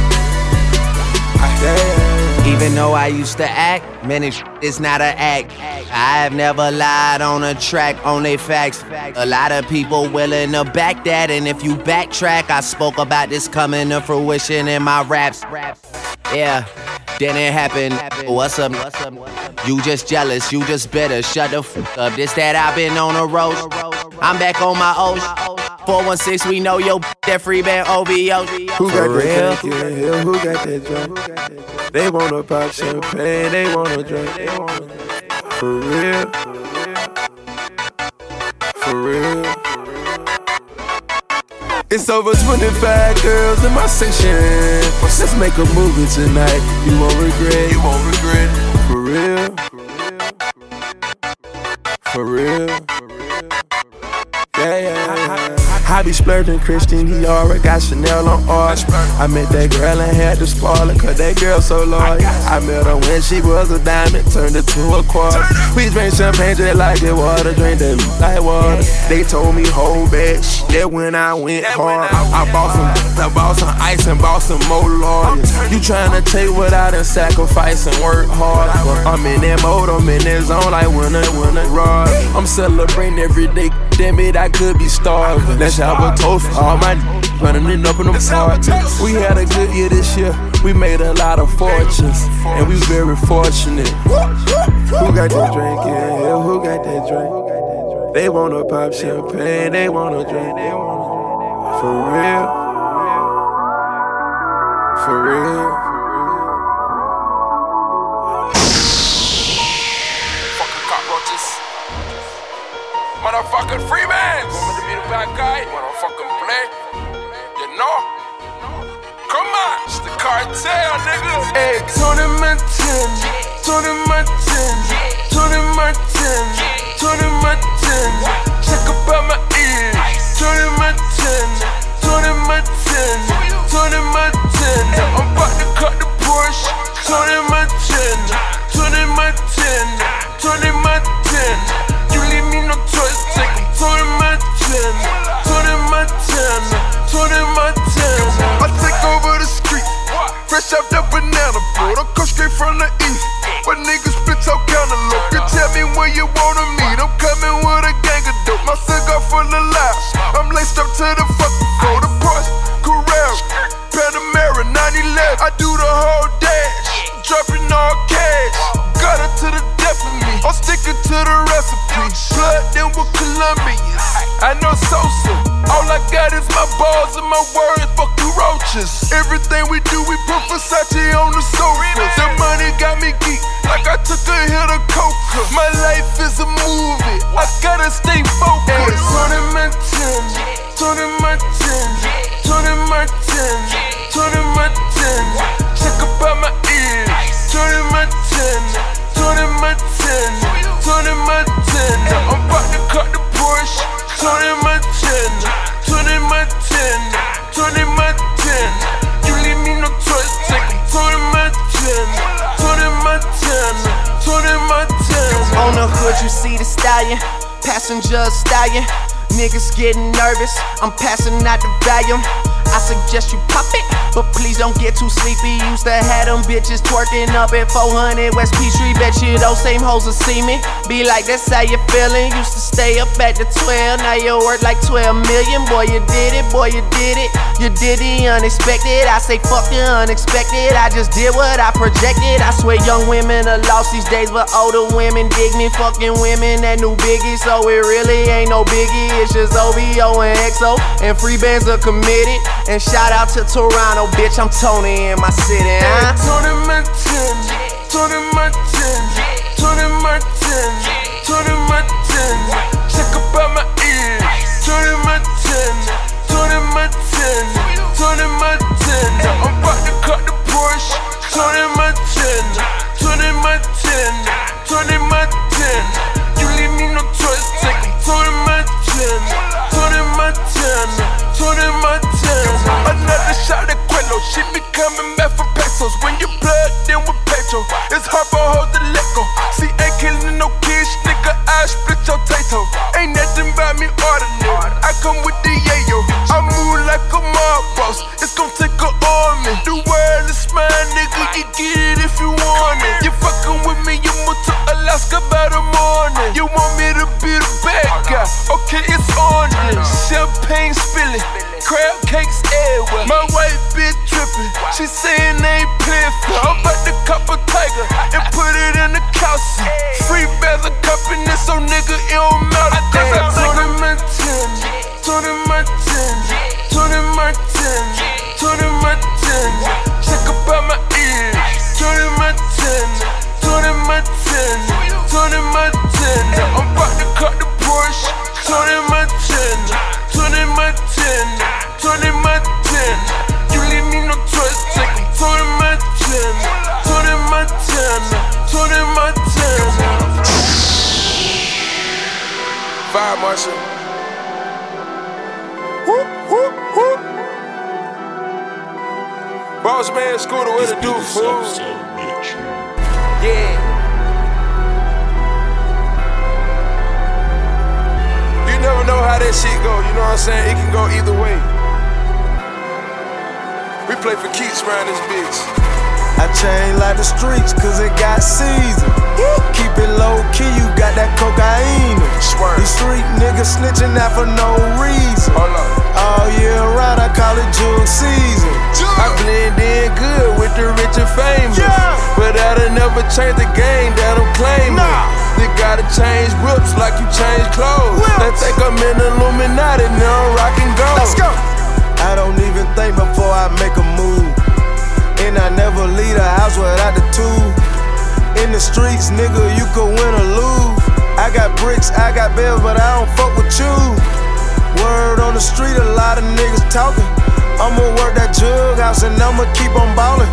Yeah. Even though I used to act, man, it is not an act. I have never lied on a track, only facts. A lot of people willing to back that, and if you backtrack, I spoke about this coming to fruition in my raps. Yeah, then it happened. What's up? You just jealous, you just bitter. Shut the f up. This that I've been on a roast. I'm back on my O's. 416, we know yo that free band OVO. Who got that drink in here? Who got that drink? They wanna pop champagne, they wanna drink. For real. For real. It's over 25 girls in my section. Let's make a movie tonight. You won't regret. You won't regret. For real. For real. Yeah, yeah. I be splurging Christian Dior, got Chanel on art. I met that girl and had to spoil her, cause that girl so loyal. I met her when she was a diamond, turned it to a quarter. We drank champagne just like it water, drink that like water. They told me hold back, that when I went hard. I bought some, I bought some ice and bought some more lawyers. You tryna take what I done sacrifice and work hard. But I'm in that mode, I'm in that zone like winner, winner, rod. I'm celebrating every day, damn it, I could be starving. Let's have a toast for all my running it up in them parts. We had a good year this year, we made a lot of fortunes, and we very fortunate. Who got that drink in here? Who got that drink? They wanna pop champagne, they wanna drink. For real. For real. Motherfucking Freemans. Want me to be the bad guy? Motherfucking play. You know? Come on. It's the cartel, nigga. Hey, Tony Montana, Tony Montana, Tony Montana, Tony Montana. Check up about my ears. Tony Montana, Tony Montana, Tony Montana. I'm about to cut the Porsche. Tony Montana, you wanna meet. I'm coming with a gang of dope. My cigar full of laughs. I'm laced up to the fucking floor. The Porsche, Carrera, Panamera, 911. I do the whole dash, dropping all cash. Got it to the death of me. I'm sticking to the recipe. Blood then with Colombians. I know Sosa. All I got is my balls and my words. Fuck you roaches. Everything we do, we put Versace on the sofa. Took a hit of coca. My life is a movie. I gotta stay focused. Tony Passenger stallion. Niggas getting nervous. I'm passing out the volume. I suggest you pop it, but please don't get too sleepy. Used to have them bitches twerking up at 400 West Peachtree. Bet you those same hoes will see me. Be like, that's how you feeling. Used to stay up at the 12, now you worth like 12 million. Boy, you did it, boy, you did it. You did the unexpected. I say, fuck the unexpected. I just did what I projected. I swear, young women are lost these days, but older women dig me. Fucking women that new biggie, so it really ain't no biggie. It's just OVO and XO, and free bands are committed. And shout out to Toronto, bitch. I'm Tony in my city. Huh? Tony Montana, Tony Montana, Tony Montana, Tony Montana. Play for keeps around this bitch. I chain like the streets, cause it got season. Keep it low key, you got that cocaine. These street niggas snitching out for no reason. All year round, I call it jug season. I blend in good with the rich and famous. But that'll never change the game that I'm claiming. You gotta change whips like you change clothes. They think I'm in Illuminati, now I'm rockin' gold. Let's go. I don't even think before I make a move. And I never leave the house without the two. In the streets, nigga, you could win or lose. I got bricks, I got bills, but I don't fuck with you. Word on the street, a lot of niggas talking. I'ma work that jug house and I'ma keep on ballin'.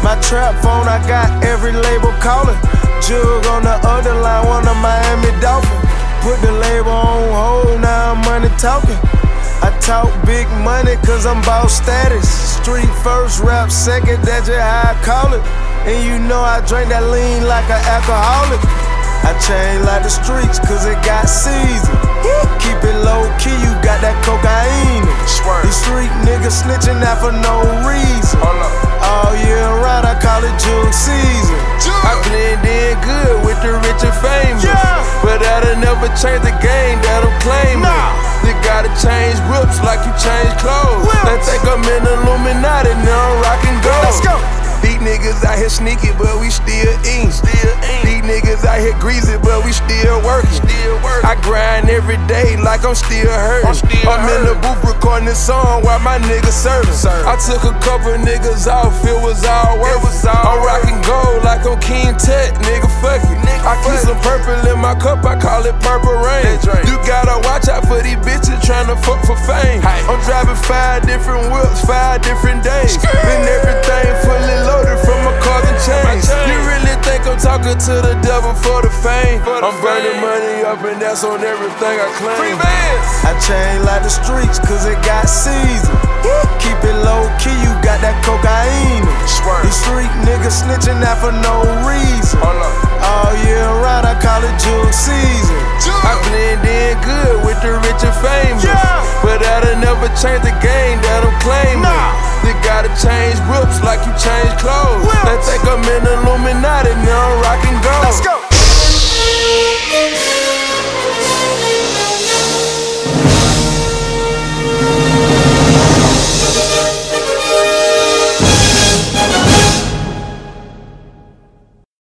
My trap phone, I got every label calling. Jug on the other line, one of Miami Dolphins. Put the label on hold, now I'm money talking. Talk big money cause I'm boss status. Street first, rap second, that's just how I call it. And you know I drink that lean like an alcoholic. I chain like the streets cause it got season. Keep it low key, you got that cocaine. These street niggas snitching out for no reason. All year round, I call it jug season. I blend in good with the rich and famous. But that'll never change the game that I'm claiming. You gotta change whips like you change clothes. They think I'm in Illuminati, now I'm rockin' gold. Let's go. These niggas out here sneaky, but we still eatin'. Still eatin'. These niggas out here greasy, but we still working. Still working. I grind every day like I'm still hurting. I'm, still I'm in the booth recording this song while my niggas serving. I took a couple niggas off, it was all worth it. I'm rocking gold like I'm King Tech, nigga. Fuck it. I keep some purple in my cup, I call it purple rain. You gotta watch out for these bitches tryna fuck for fame. I'm driving five different whips, five different days. Been everything fully loaded from my cars and chains. You really think I'm talking to the devil for the fame? I'm burning money up and that's on everything I claim. I chain like the streets cause it got season. Keep it low key, you got that cocaine. These street niggas snitching out for no reason. All year round, I call it jug season. I blend in good with the rich and famous. But that'll never change the game that I'm claiming. You gotta change whips like you change clothes. They think I'm in Illuminati, now I'm rockin' gold. Let's go.